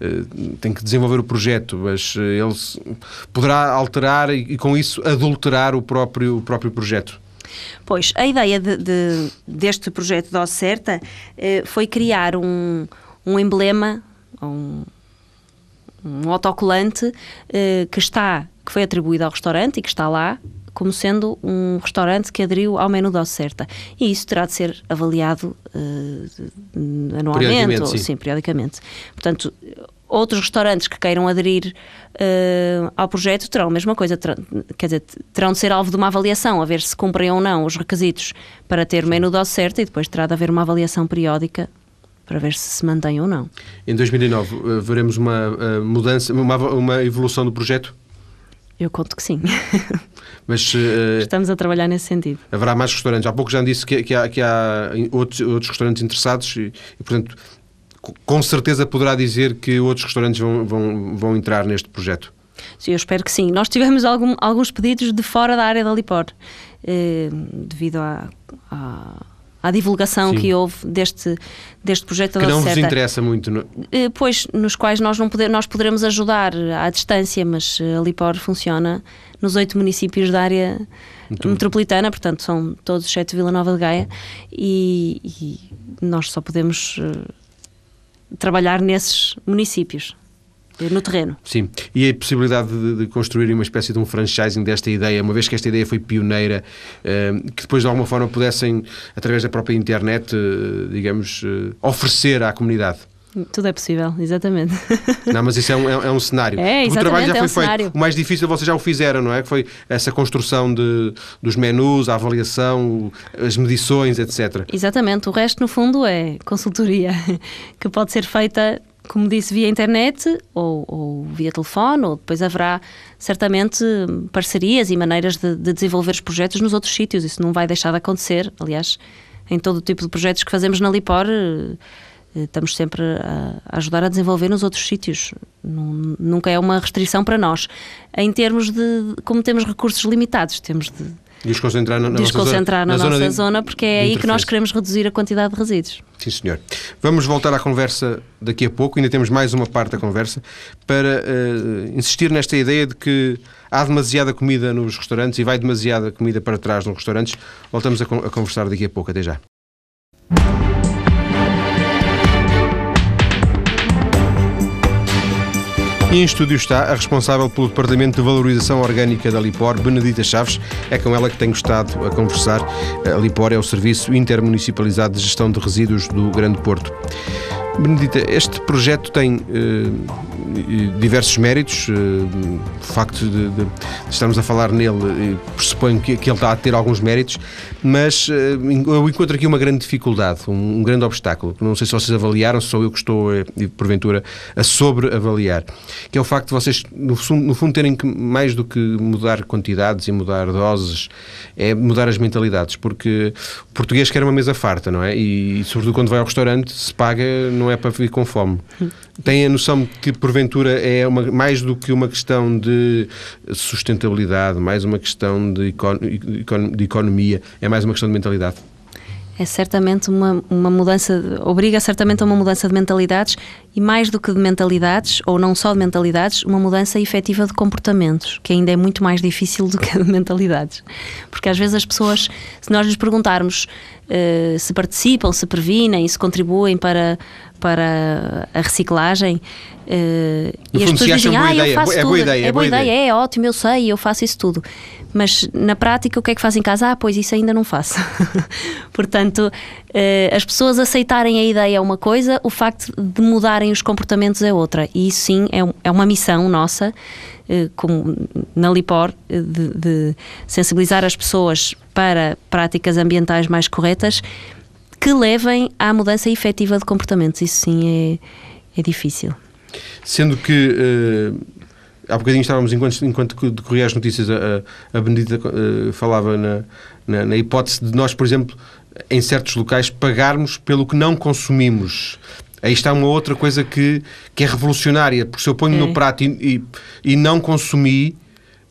uh, tem que desenvolver o projeto, mas ele poderá alterar e, e, com isso adulterar o próprio, o próprio projeto. Pois, a ideia de, de, deste projeto da Ocerta eh, foi criar um, um emblema, um, um autocolante que está que foi atribuído ao restaurante e que está lá como sendo um restaurante que aderiu ao menu da oferta. E isso terá de ser avaliado uh, anualmente, ou, sim. sim, periodicamente. Portanto, outros restaurantes que queiram aderir uh, ao projeto terão a mesma coisa, terão, quer dizer, terão de ser alvo de uma avaliação, a ver se cumprem ou não os requisitos para ter o menu dose certa e depois terá de haver uma avaliação periódica para ver se se mantém ou não. Em 2009 uh, veremos uma uh, mudança, uma, uma evolução do projeto? Eu conto que sim. Mas, uh, Estamos a trabalhar nesse sentido. Haverá mais restaurantes. Há pouco já disse que, que, há, que há, outros, outros restaurantes interessados e, e, portanto, com certeza poderá dizer que outros restaurantes vão, vão, vão entrar neste projeto. Sim, eu espero que sim. Nós tivemos algum, alguns pedidos de fora da área da Lipor, eh, devido à à divulgação Sim. que houve deste, deste projeto Que não vos interessa muito, não? Eh, pois, nos quais nós, não poder, nós poderemos ajudar à distância, mas a Lipor funciona nos oito municípios da área muito metropolitana, portanto são todos exceto Vila Nova de Gaia, e, e nós só podemos uh, trabalhar nesses municípios no terreno. Sim, e a possibilidade de, de, construir uma espécie de um franchising desta ideia, uma vez que esta ideia foi pioneira, eh, que depois de alguma forma pudessem, através da própria internet, eh, digamos, eh, oferecer à comunidade. Tudo é possível, exatamente. Não, mas isso é um, é, é um cenário. É, o trabalho já foi é um feito. Cenário. O mais difícil vocês já o fizeram, não é? Que foi essa construção de, dos menus, a avaliação, as medições, etc. Exatamente. O resto, no fundo, é consultoria que pode ser feita como disse, via internet ou, ou, via telefone, ou depois haverá certamente parcerias e maneiras de, de, desenvolver os projetos nos outros sítios. Isso não vai deixar de acontecer. Aliás, em todo o tipo de projetos que fazemos na Lipor, estamos sempre a, ajudar a desenvolver nos outros sítios. Nunca é uma restrição para nós. Em termos de, como temos recursos limitados, temos de Desconcentrar na, na nossa, na, na nossa zona, porque é aí que nós queremos reduzir a quantidade de resíduos. Sim, senhor. Vamos voltar à conversa daqui a pouco, ainda temos mais uma parte da conversa, para uh, insistir nesta ideia de que há demasiada comida nos restaurantes e vai demasiada comida para trás nos restaurantes. Voltamos a, a conversar daqui a pouco. Até já. E em estúdio está a responsável pelo Departamento de Valorização Orgânica da Lipor, Benedita Chaves. É com ela que tenho estado a conversar. A Lipor é o Serviço Intermunicipalizado de Gestão de Resíduos do Grande Porto. Benedita, este projeto tem eh, diversos méritos. Eh, o facto de, de, estarmos a falar nele eh, pressuponho que, que, ele está a ter alguns méritos, mas eu encontro aqui uma grande dificuldade, um, um grande obstáculo. Não sei se vocês avaliaram, se sou eu que estou, porventura, a sobreavaliar, que é o facto de vocês, no no fundo, terem que, mais do que mudar quantidades e mudar doses, é mudar as mentalidades, porque o português quer uma mesa farta, não é? E, sobretudo, quando vai ao restaurante, se paga, não é para vir com fome. Tem a noção que, porventura, é uma, mais do que uma questão de sustentabilidade, mais uma questão de, econ, de economia, é mais uma questão de mentalidade? é certamente uma, uma mudança, obriga certamente a uma mudança de mentalidades e mais do que de mentalidades, ou não só de mentalidades, uma mudança efetiva de comportamentos, que ainda é muito mais difícil do que de mentalidades. Porque às vezes as pessoas, se nós lhes perguntarmos uh, se participam, se previnem, se contribuem para, para a reciclagem, uh, e as pessoas dizem, ah, eu faço é tudo, ideia, é boa ideia, ideia, é ótimo, eu sei, eu faço isso tudo mas na prática o que é que faz em casa? Ah, pois isso ainda não faço. Portanto, eh, as pessoas aceitarem a ideia é uma coisa, o facto de mudarem os comportamentos é outra. E isso sim é, é uma missão nossa, eh, como na Lipor, de, de sensibilizar as pessoas para práticas ambientais mais corretas que levem à mudança efetiva de comportamentos. Isso sim é, é difícil. Sendo que há bocadinho estávamos, enquanto, enquanto decorria as notícias, a, a Benedita uh, falava na, na, na, hipótese de nós, por exemplo, em certos locais, pagarmos pelo que não consumimos. Aí está uma outra coisa que, que é revolucionária, porque se eu ponho é. no prato e, e, e não consumi,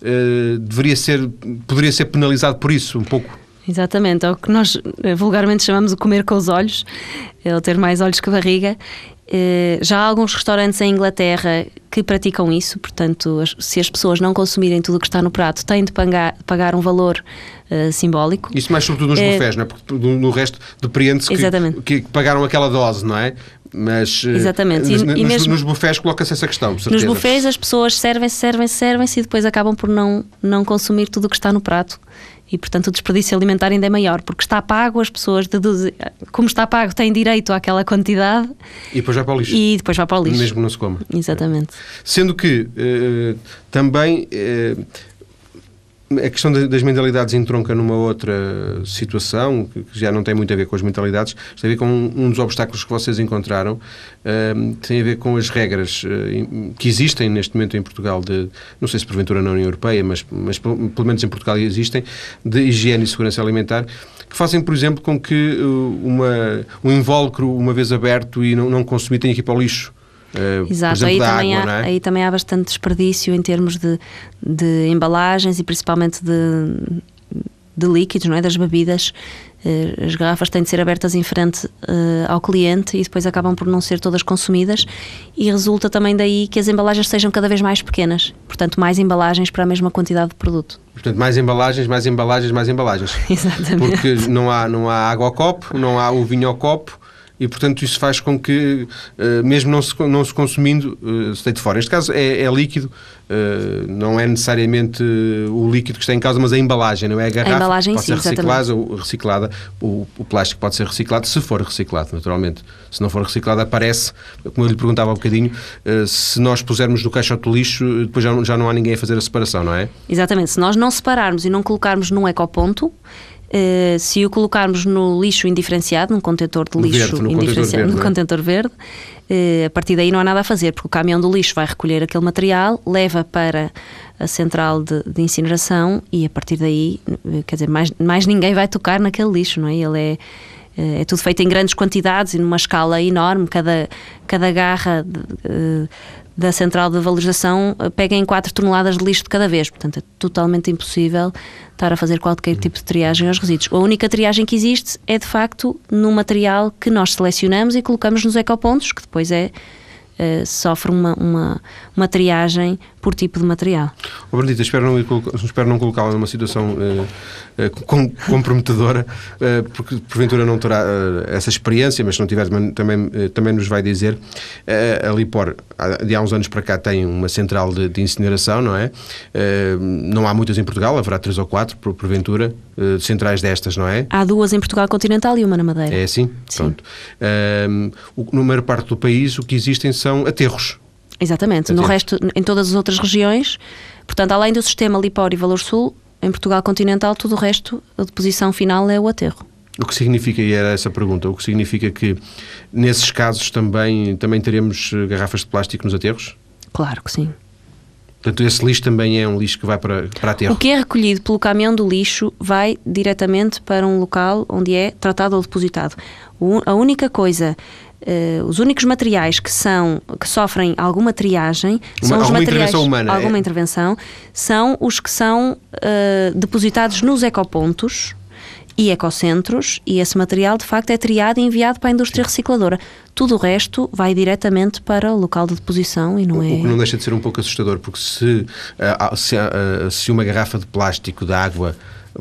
uh, deveria ser, poderia ser penalizado por isso, um pouco. Exatamente, é o que nós eh, vulgarmente chamamos de comer com os olhos, é o ter mais olhos que barriga, eh, já há alguns restaurantes em Inglaterra que praticam isso, portanto, se as pessoas não consumirem tudo o que está no prato, têm de pagar, pagar um valor uh, simbólico. Isso mais sobretudo nos é... não é? Porque no resto depreende-se que, que, pagaram aquela dose, não é? Mas Exatamente. E, nos, e mesmo, nos bufés coloca-se essa questão. Nos bufés as pessoas servem-se, servem-se, servem-se e depois acabam por não, não consumir tudo o que está no prato e, portanto, o desperdício alimentar ainda é maior, porque está pago, as pessoas deduzem, como está pago, têm direito àquela quantidade. E depois vai para o lixo. E depois vai para o lixo. Mesmo não se coma. Exatamente. Sendo que uh, também. Uh, a questão das mentalidades entronca numa outra situação que já não tem muito a ver com as mentalidades, tem a ver com um dos obstáculos que vocês encontraram, tem a ver com as regras uh, que existem neste momento em Portugal, de, não sei se porventura na União Europeia, mas, mas pelo, menos em Portugal existem, de higiene e segurança alimentar, que fazem, por exemplo, com que uh, uma, um invólucro, uma vez aberto e não, não consumido, tenha que ir para o lixo. Uh, Exato, exemplo, aí, também água, há, é? aí também há bastante desperdício em termos de, de embalagens e principalmente de, de líquidos, não é? das bebidas. Uh, as garrafas têm de ser abertas em frente uh, ao cliente e depois acabam por não ser todas consumidas e resulta também daí que as embalagens sejam cada vez mais pequenas, portanto mais embalagens para a mesma quantidade de produto. Portanto, mais embalagens, mais embalagens, mais embalagens. Exatamente. Porque não há, não há água ao copo, não há o vinho ao copo, e, portanto, isso faz com que, uh, mesmo não se, não se consumindo, uh, se deite fora. Neste caso é, é líquido, uh, não é necessariamente o líquido que está em causa, mas a embalagem, não é a garrafa. A embalagem, pode sim, ser reciclada ou reciclada. O, o, plástico pode ser reciclado se for reciclado, naturalmente. Se não for reciclado, aparece, como eu lhe perguntava há um bocadinho, se nós pusermos no caixote do lixo, depois já, já não há ninguém a fazer a separação, não é? Exatamente. Se nós não separarmos e não colocarmos num ecoponto, Uh, se o colocarmos no lixo indiferenciado, num contentor de lixo verde, indiferenciado, num contentor verde, uh, a partir daí não há nada a fazer, porque o caminhão do lixo vai recolher aquele material, leva para a central de, de incineração e a partir daí, eh, quer dizer, mais, mais ninguém vai tocar naquele lixo, não é? Ele é é tudo feito em grandes quantidades e numa escala enorme. Cada, cada garra da central de valorização pega em 4 toneladas de lixo de cada vez. Portanto, é totalmente impossível estar a fazer qualquer tipo de triagem aos resíduos. A única triagem que existe é, de facto, no material que nós selecionamos e colocamos nos ecopontos, que depois é Uh, sofre uma, uma, uma, triagem por tipo de material. Oh, Bernadita, espero não, espero não colocá-la numa situação uh, uh, comprometedora, uh, porque porventura não terá essa experiência, mas se não tiver também, também nos vai dizer. a Lipor, de há uns anos para cá, tem uma central de, de incineração, não é? não há muitas em Portugal, haverá três ou quatro, por, porventura, centrais destas, não é? Há duas em Portugal continental e uma na Madeira. É assim? Sim. Pronto. Uh, maior parte do país, o que existem são aterros. Exatamente. No resto, em todas as outras regiões, portanto, além do sistema Lipor e Valor Sul, em Portugal continental, tudo o resto, a deposição final é o aterro. O que significa, e era essa a pergunta, o que significa que nesses casos também, também teremos eh, garrafas de plástico nos aterros? Claro que sim. Portanto, esse lixo também é um lixo que vai para, para aterro? O que é recolhido pelo caminhão do lixo vai diretamente para um local onde é tratado ou depositado. A única coisa Uh, os únicos materiais que são que sofrem alguma triagem uma, são os materiais intervenção humana, alguma é? intervenção são os que são uh, depositados nos ecopontos e ecocentros e esse material de facto é triado e enviado para a indústria recicladora. Tudo o resto vai diretamente para o local de deposição e não o, é. O que não deixa de ser um pouco assustador, porque se, se, se uma garrafa de plástico de água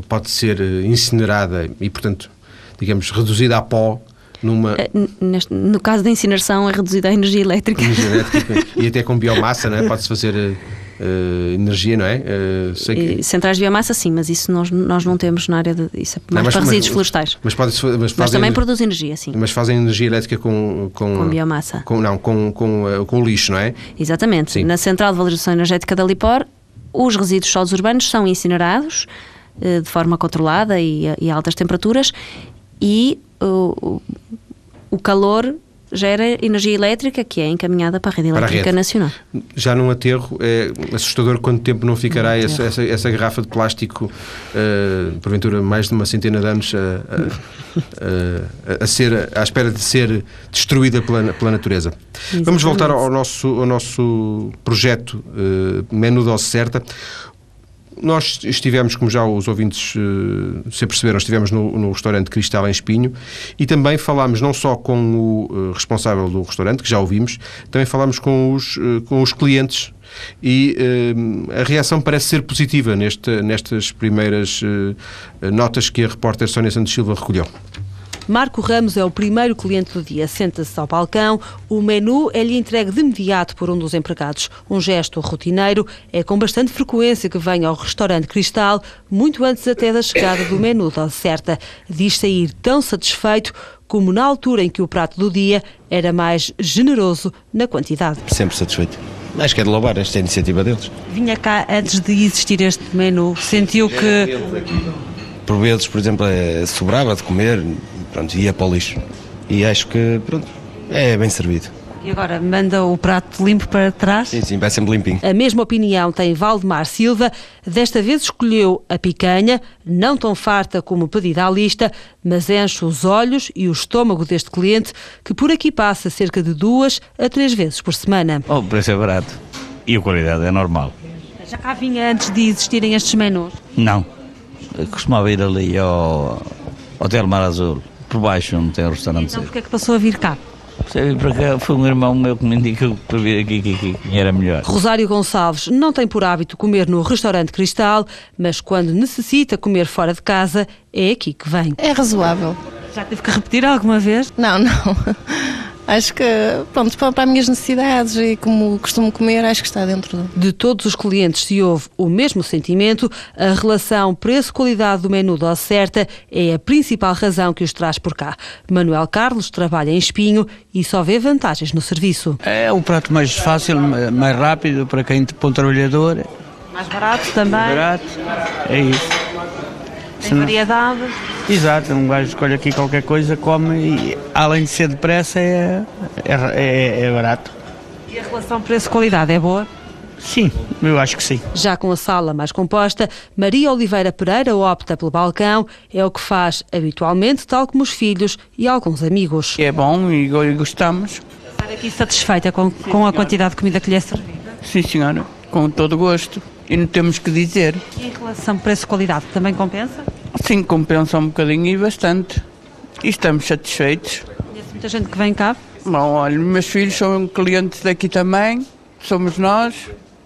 pode ser incinerada e, portanto, digamos, reduzida a pó, numa... Eh, neste, no caso da incineração é reduzida a energia elétrica. Energia elétrica e até com biomassa, não é? Pode-se fazer uh, energia, não é? Uh, que... Centrais de biomassa, sim, mas isso nós, nós não temos na área de. Isso é mais não, mas, para resíduos mas, florestais. Mas, pode mas, mas também produz energia, sim. Mas fazem energia elétrica com. Com, com biomassa. Com, não, com, com, com lixo, não é? Exatamente. Sim. Na Central de Valorização Energética da Lipor, os resíduos sólidos urbanos são incinerados de forma controlada e a, e a altas temperaturas e o, o calor gera energia elétrica que é encaminhada para a rede elétrica a rede. nacional. Já num aterro é assustador quanto tempo não ficará essa, essa, essa, garrafa de plástico, uh, porventura mais de uma centena de anos, a, a, a, ser, à espera de ser destruída pela, pela natureza. Exatamente. Vamos voltar ao nosso, ao nosso projeto uh, Menu Dose Certa. Nós estivemos, como já os ouvintes uh, se perceberam, estivemos no, no, restaurante Cristal em Espinho e também falámos não só com o uh, responsável do restaurante, que já ouvimos, também falámos com os, uh, com os clientes e a reação parece ser positiva neste, nestas primeiras notas que a repórter Sónia Santos Silva recolheu. Marco Ramos é o primeiro cliente do dia. Senta-se ao balcão, o menu é-lhe entregue de imediato por um dos empregados. Um gesto rotineiro, é com bastante frequência que vem ao restaurante Cristal, muito antes até da chegada do menu da certa. Diz sair tão satisfeito como na altura em que o prato do dia era mais generoso na quantidade. Sempre satisfeito. Acho que é de louvar esta iniciativa deles. Vinha cá antes de existir este menu, sentiu que. Por vezes, por exemplo, é, sobrava de comer, pronto, ia para o lixo. E acho que, pronto, é bem servido. E agora manda o prato limpo para trás? Sim, sim, vai sempre limpinho. A mesma opinião tem Valdemar Silva. Desta vez escolheu a picanha, não tão farta como pedida à lista, mas enche os olhos e o estômago deste cliente, que por aqui passa cerca de duas a três vezes por semana. Oh, o preço é barato e a qualidade é normal. Já cá vinha antes de existirem estes menus? Não. Eu costumava ir ali ao Hotel Mar Azul por baixo, não tem restaurante. Então porquê é que passou a vir cá? Sei, para cá foi um irmão meu que me indicou para vir aqui que, que, que era melhor. Rosário Gonçalves não tem por hábito comer no restaurante Cristal, mas quando necessita comer fora de casa, é aqui que vem. É razoável. Já teve que repetir alguma vez? Não, não. Acho que, pronto, para, para as minhas necessidades e como costumo comer, acho que está dentro. De todos os clientes se houve o mesmo sentimento, a relação preço-qualidade do menu da oferta é a principal razão que os traz por cá. Manuel Carlos trabalha em Espinho e só vê vantagens no serviço. É o prato mais fácil, mais rápido para quem para um trabalhador. Mais barato também. Mais barato, é isso. Tem variedade. Exato, um gajo escolhe aqui qualquer coisa, come e além de ser depressa é, é, é, é barato. E a relação preço-qualidade é boa? Sim, eu acho que sim. Já com a sala mais composta, Maria Oliveira Pereira opta pelo balcão, é o que faz habitualmente, tal como os filhos e alguns amigos. É bom e gostamos. Estar aqui satisfeita com, com a quantidade de comida que lhe é servida? Sim, senhora, com todo gosto. E não temos que dizer. E em relação preço-qualidade, também compensa? Sim, compensa um bocadinho e bastante. E estamos satisfeitos. Conhece muita gente que vem cá? Bom, olha, meus filhos são clientes daqui também, somos nós,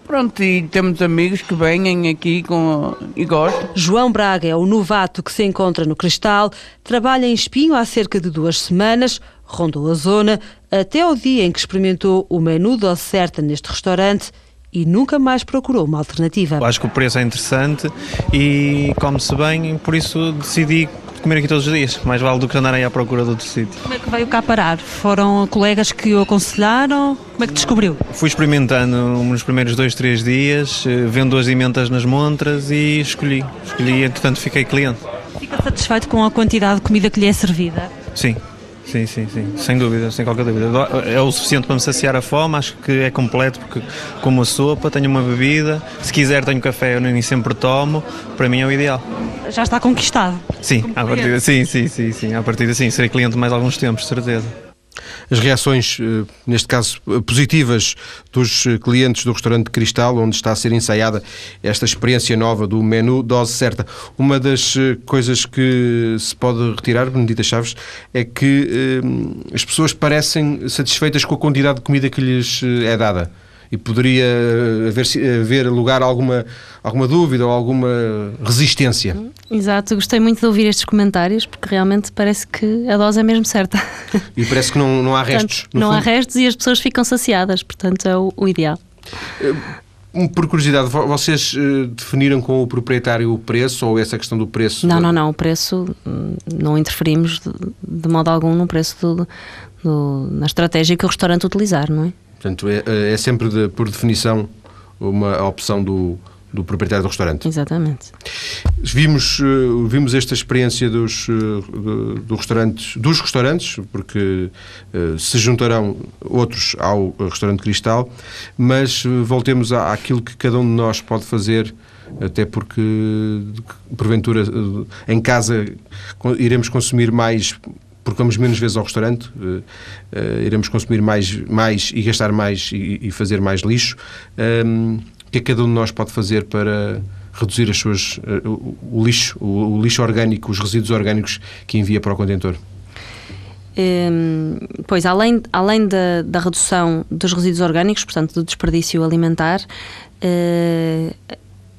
Pronto, e temos amigos que vêm aqui com, e gostam. João Braga é o novato que se encontra no Cristal, trabalha em Espinho há cerca de duas semanas, rondou a zona, até ao dia em que experimentou o menu dose certa neste restaurante e nunca mais procurou uma alternativa. Acho que o preço é interessante e come-se bem, por isso decidi comer aqui todos os dias. Mais vale do que andar aí à procura de outro sítio. Como é que veio cá parar? Foram colegas que o aconselharam? Como é que descobriu? Fui experimentando nos primeiros dois, três dias, eh, vendo as emendas nas montras e escolhi. Escolhi, entretanto fiquei cliente. Fica satisfeito com a quantidade de comida que lhe é servida? Sim, Sim, sim, sim, sem dúvida, sem qualquer dúvida. É o suficiente para me saciar a fome, acho que é completo porque como a sopa, tenho uma bebida, se quiser tenho café, eu nem sempre tomo, para mim é o ideal. Já está conquistado? Sim, a partir sim, sim, sim, sim, a partir sim, serei cliente mais alguns tempos, certeza as reações, eh, neste caso positivas, dos eh, clientes do restaurante Cristal, onde está a ser ensaiada esta experiência nova do menu dose certa. Uma das eh, coisas que se pode retirar, Benedita Chaves, é que as pessoas parecem satisfeitas com a quantidade de comida que lhes é dada e poderia haver, haver lugar a alguma, alguma dúvida ou alguma resistência. Exato, gostei muito de ouvir estes comentários porque realmente parece que a dose é mesmo certa. E parece que não, não há restos. Portanto, não fundo. há restos e as pessoas ficam saciadas, portanto é o, o ideal. Eh, por curiosidade, vocês eh, definiram com o proprietário o preço ou essa questão do preço? Não, não, não. O preço hum, não interferimos de, de modo algum no preço do, do, na estratégia que o restaurante utilizar, não é? Portanto, é, é sempre de, por definição uma opção do, do proprietário do restaurante. Exatamente. Vimos, eh, vimos esta experiência dos, eh, do restaurantes, dos restaurantes, porque eh, se juntarão outros ao restaurante Cristal, mas voltemos àquilo que cada um de nós pode fazer até porque porventura em casa iremos consumir mais porque vamos menos vezes ao restaurante, uh, uh, iremos consumir mais, mais e gastar mais e, e fazer mais lixo. Um, o que é que cada um de nós pode fazer para reduzir as suas, uh, o, o, lixo, o, o, lixo orgânico, os resíduos orgânicos que envia para o contentor? Um, pois, além, além da, da, redução dos resíduos orgânicos, portanto, do desperdício alimentar,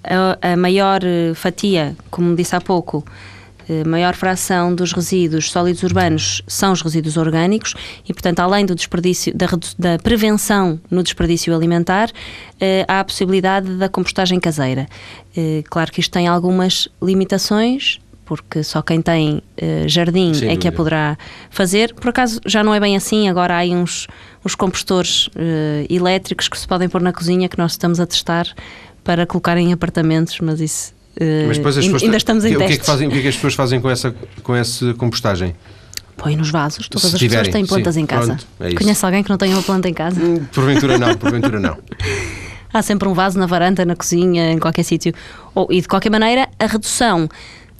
a, a maior fatia, como disse há pouco, eh, maior fração dos resíduos sólidos urbanos são os resíduos orgânicos e, portanto, além do desperdício, da, da prevenção no desperdício alimentar, eh, há a possibilidade da compostagem caseira. Eh, claro que isto tem algumas limitações, porque só quem tem uh, jardim Sem é dúvida. que a poderá fazer. Por acaso já não é bem assim, agora há uns, uns compostores uh, elétricos que se podem pôr na cozinha que nós estamos a testar para colocar em apartamentos, mas isso Mas depois as pessoas, ainda estamos em o que, é que fazem, o que é que as pessoas fazem com essa, com essa compostagem? Põe nos vasos. Todas Se as tiverem, pessoas têm plantas sim, em casa. Pronto, é Conhece alguém que não tenha uma planta em casa? Hum, porventura não, porventura não. Há sempre um vaso na varanda, na cozinha, em qualquer sítio. E de qualquer maneira, a redução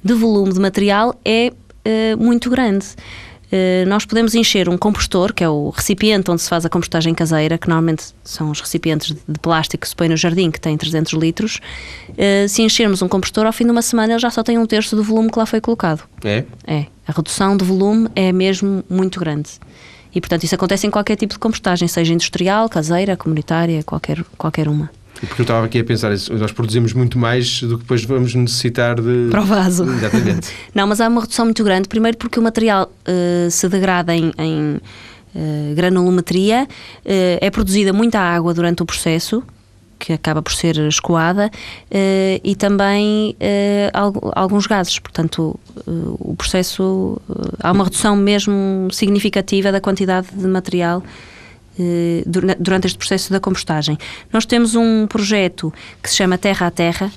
de volume de material é uh, muito grande. Eh, nós podemos encher um compostor, que é o recipiente onde se faz a compostagem caseira, que normalmente são os recipientes de plástico que se põe no jardim, que tem 300 litros. Eh, se enchermos um compostor, ao fim de uma semana ele já só tem um terço do volume que lá foi colocado. É? É. A redução de volume é mesmo muito grande. E, portanto, isso acontece em qualquer tipo de compostagem, seja industrial, caseira, comunitária, qualquer, qualquer uma. Porque eu estava aqui a pensar, nós produzimos muito mais do que depois vamos necessitar de. Para o vaso. Exatamente. Não, mas há uma redução muito grande. Primeiro, porque o material uh, se degrada em, em uh, granulometria, uh, é produzida muita água durante o processo, que acaba por ser escoada, e também alguns gases. Portanto, o processo. há uma redução mesmo significativa da quantidade de material durante este processo da compostagem. Nós temos um projeto que se chama Terra a Terra,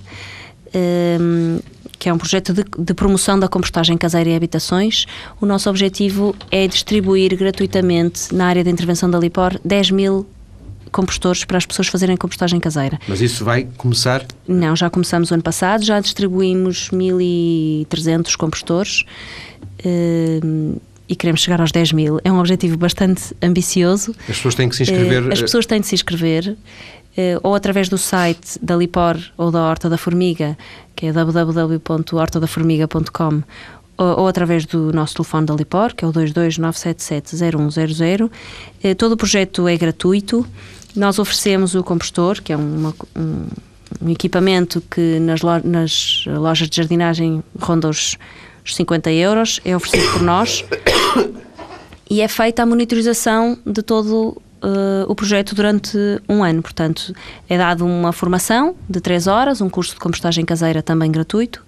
ehm, que é um projeto de, de, promoção da compostagem caseira em habitações. O nosso objetivo é distribuir gratuitamente na área de intervenção da Lipor 10 mil compostores para as pessoas fazerem compostagem caseira. Mas isso vai começar? Não, já começamos o ano passado, já distribuímos 1.300 compostores. Uh, e queremos chegar aos 10 mil. É um objetivo bastante ambicioso. As pessoas têm que se inscrever. As pessoas têm de se inscrever, eh, ou através do site da Lipor ou da Horta da Formiga, que é www.hortadaformiga.com, ou, através do nosso telefone da Lipor, que é o 229770100. Eh, todo o projeto é gratuito nós oferecemos o compostor, que é uma, um, um, equipamento que nas, lo, nas lojas de jardinagem ronda os, os 50 euros, é oferecido por nós e é feita a monitorização de todo uh, o projeto durante um ano. Portanto, é dado uma formação de 3 horas, um curso de compostagem caseira também gratuito.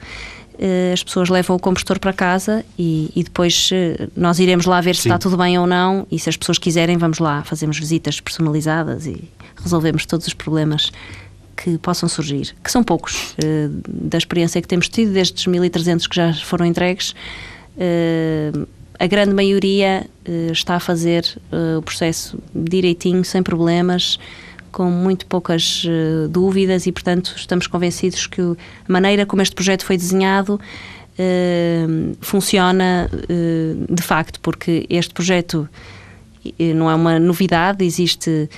Uh, as pessoas levam o compostor para casa e, e depois uh, nós iremos lá ver se Sim. está tudo bem ou não. E se as pessoas quiserem, vamos lá, fazemos visitas personalizadas e resolvemos todos os problemas que possam surgir, que são poucos, da experiência que temos tido, destes 1.300 que já foram entregues, a grande maioria uh, está a fazer uh, o processo direitinho, sem problemas, com muito poucas uh, dúvidas e, portanto, estamos convencidos que a maneira como este projeto foi desenhado funciona de facto, porque este projeto não é uma novidade, existe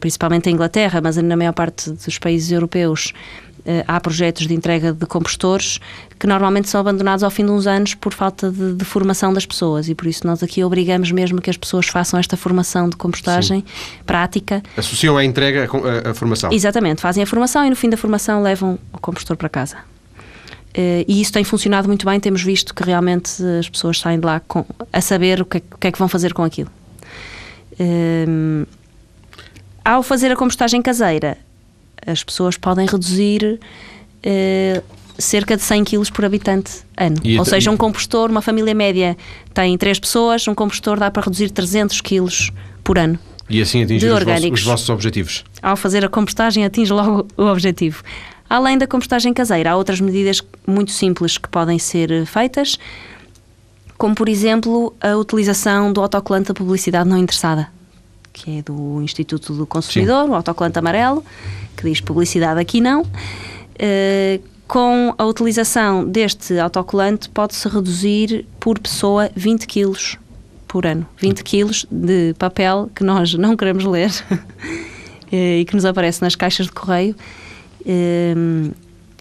principalmente em Inglaterra, mas na maior parte dos países europeus eh, há projetos de entrega de compostores que normalmente são abandonados ao fim de uns anos por falta de, de, formação das pessoas e por isso nós aqui obrigamos mesmo que as pessoas façam esta formação de compostagem Sim. prática. Associam a entrega à formação. Exatamente, fazem a formação e no fim da formação levam o compostor para casa. Uh, e isso tem funcionado muito bem, temos visto que realmente as pessoas saem de lá com, a saber o que, é, o que, é, que vão fazer com aquilo. Uh, ao fazer a compostagem caseira, as pessoas podem reduzir uh, cerca de 100 kg por habitante ano. E Ou seja, um compostor, uma família média tem 3 pessoas, um compostor dá para reduzir 300 kg por ano. E assim atingir os vossos, os vossos objetivos. Ao fazer a compostagem, atinge logo o objetivo. Além da compostagem caseira, há outras medidas muito simples que podem ser feitas, como por exemplo a utilização do autocolante da publicidade não interessada, que é do Instituto do Consumidor, Sim. o autocolante amarelo, que diz publicidade aqui não. Uh, com a utilização deste autocolante pode-se reduzir por pessoa 20 quilos por ano. 20 quilos de papel que nós não queremos ler eh, e que nos aparece nas caixas de correio. Eh,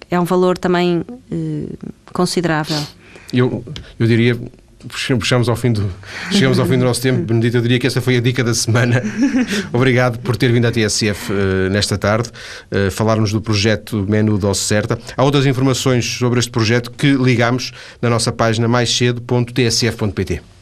é um valor também considerável. Eu, eu diria puxamos ao fim do, chegamos ao fim do nosso tempo. Benedito, eu diria que essa foi a dica da semana. Obrigado por ter vindo à TSF uh, eh, nesta tarde, uh, falar-nos do projeto Menu Dose Certa. Há outras informações sobre este projeto que ligamos na nossa página mais cedo.tsf.pt.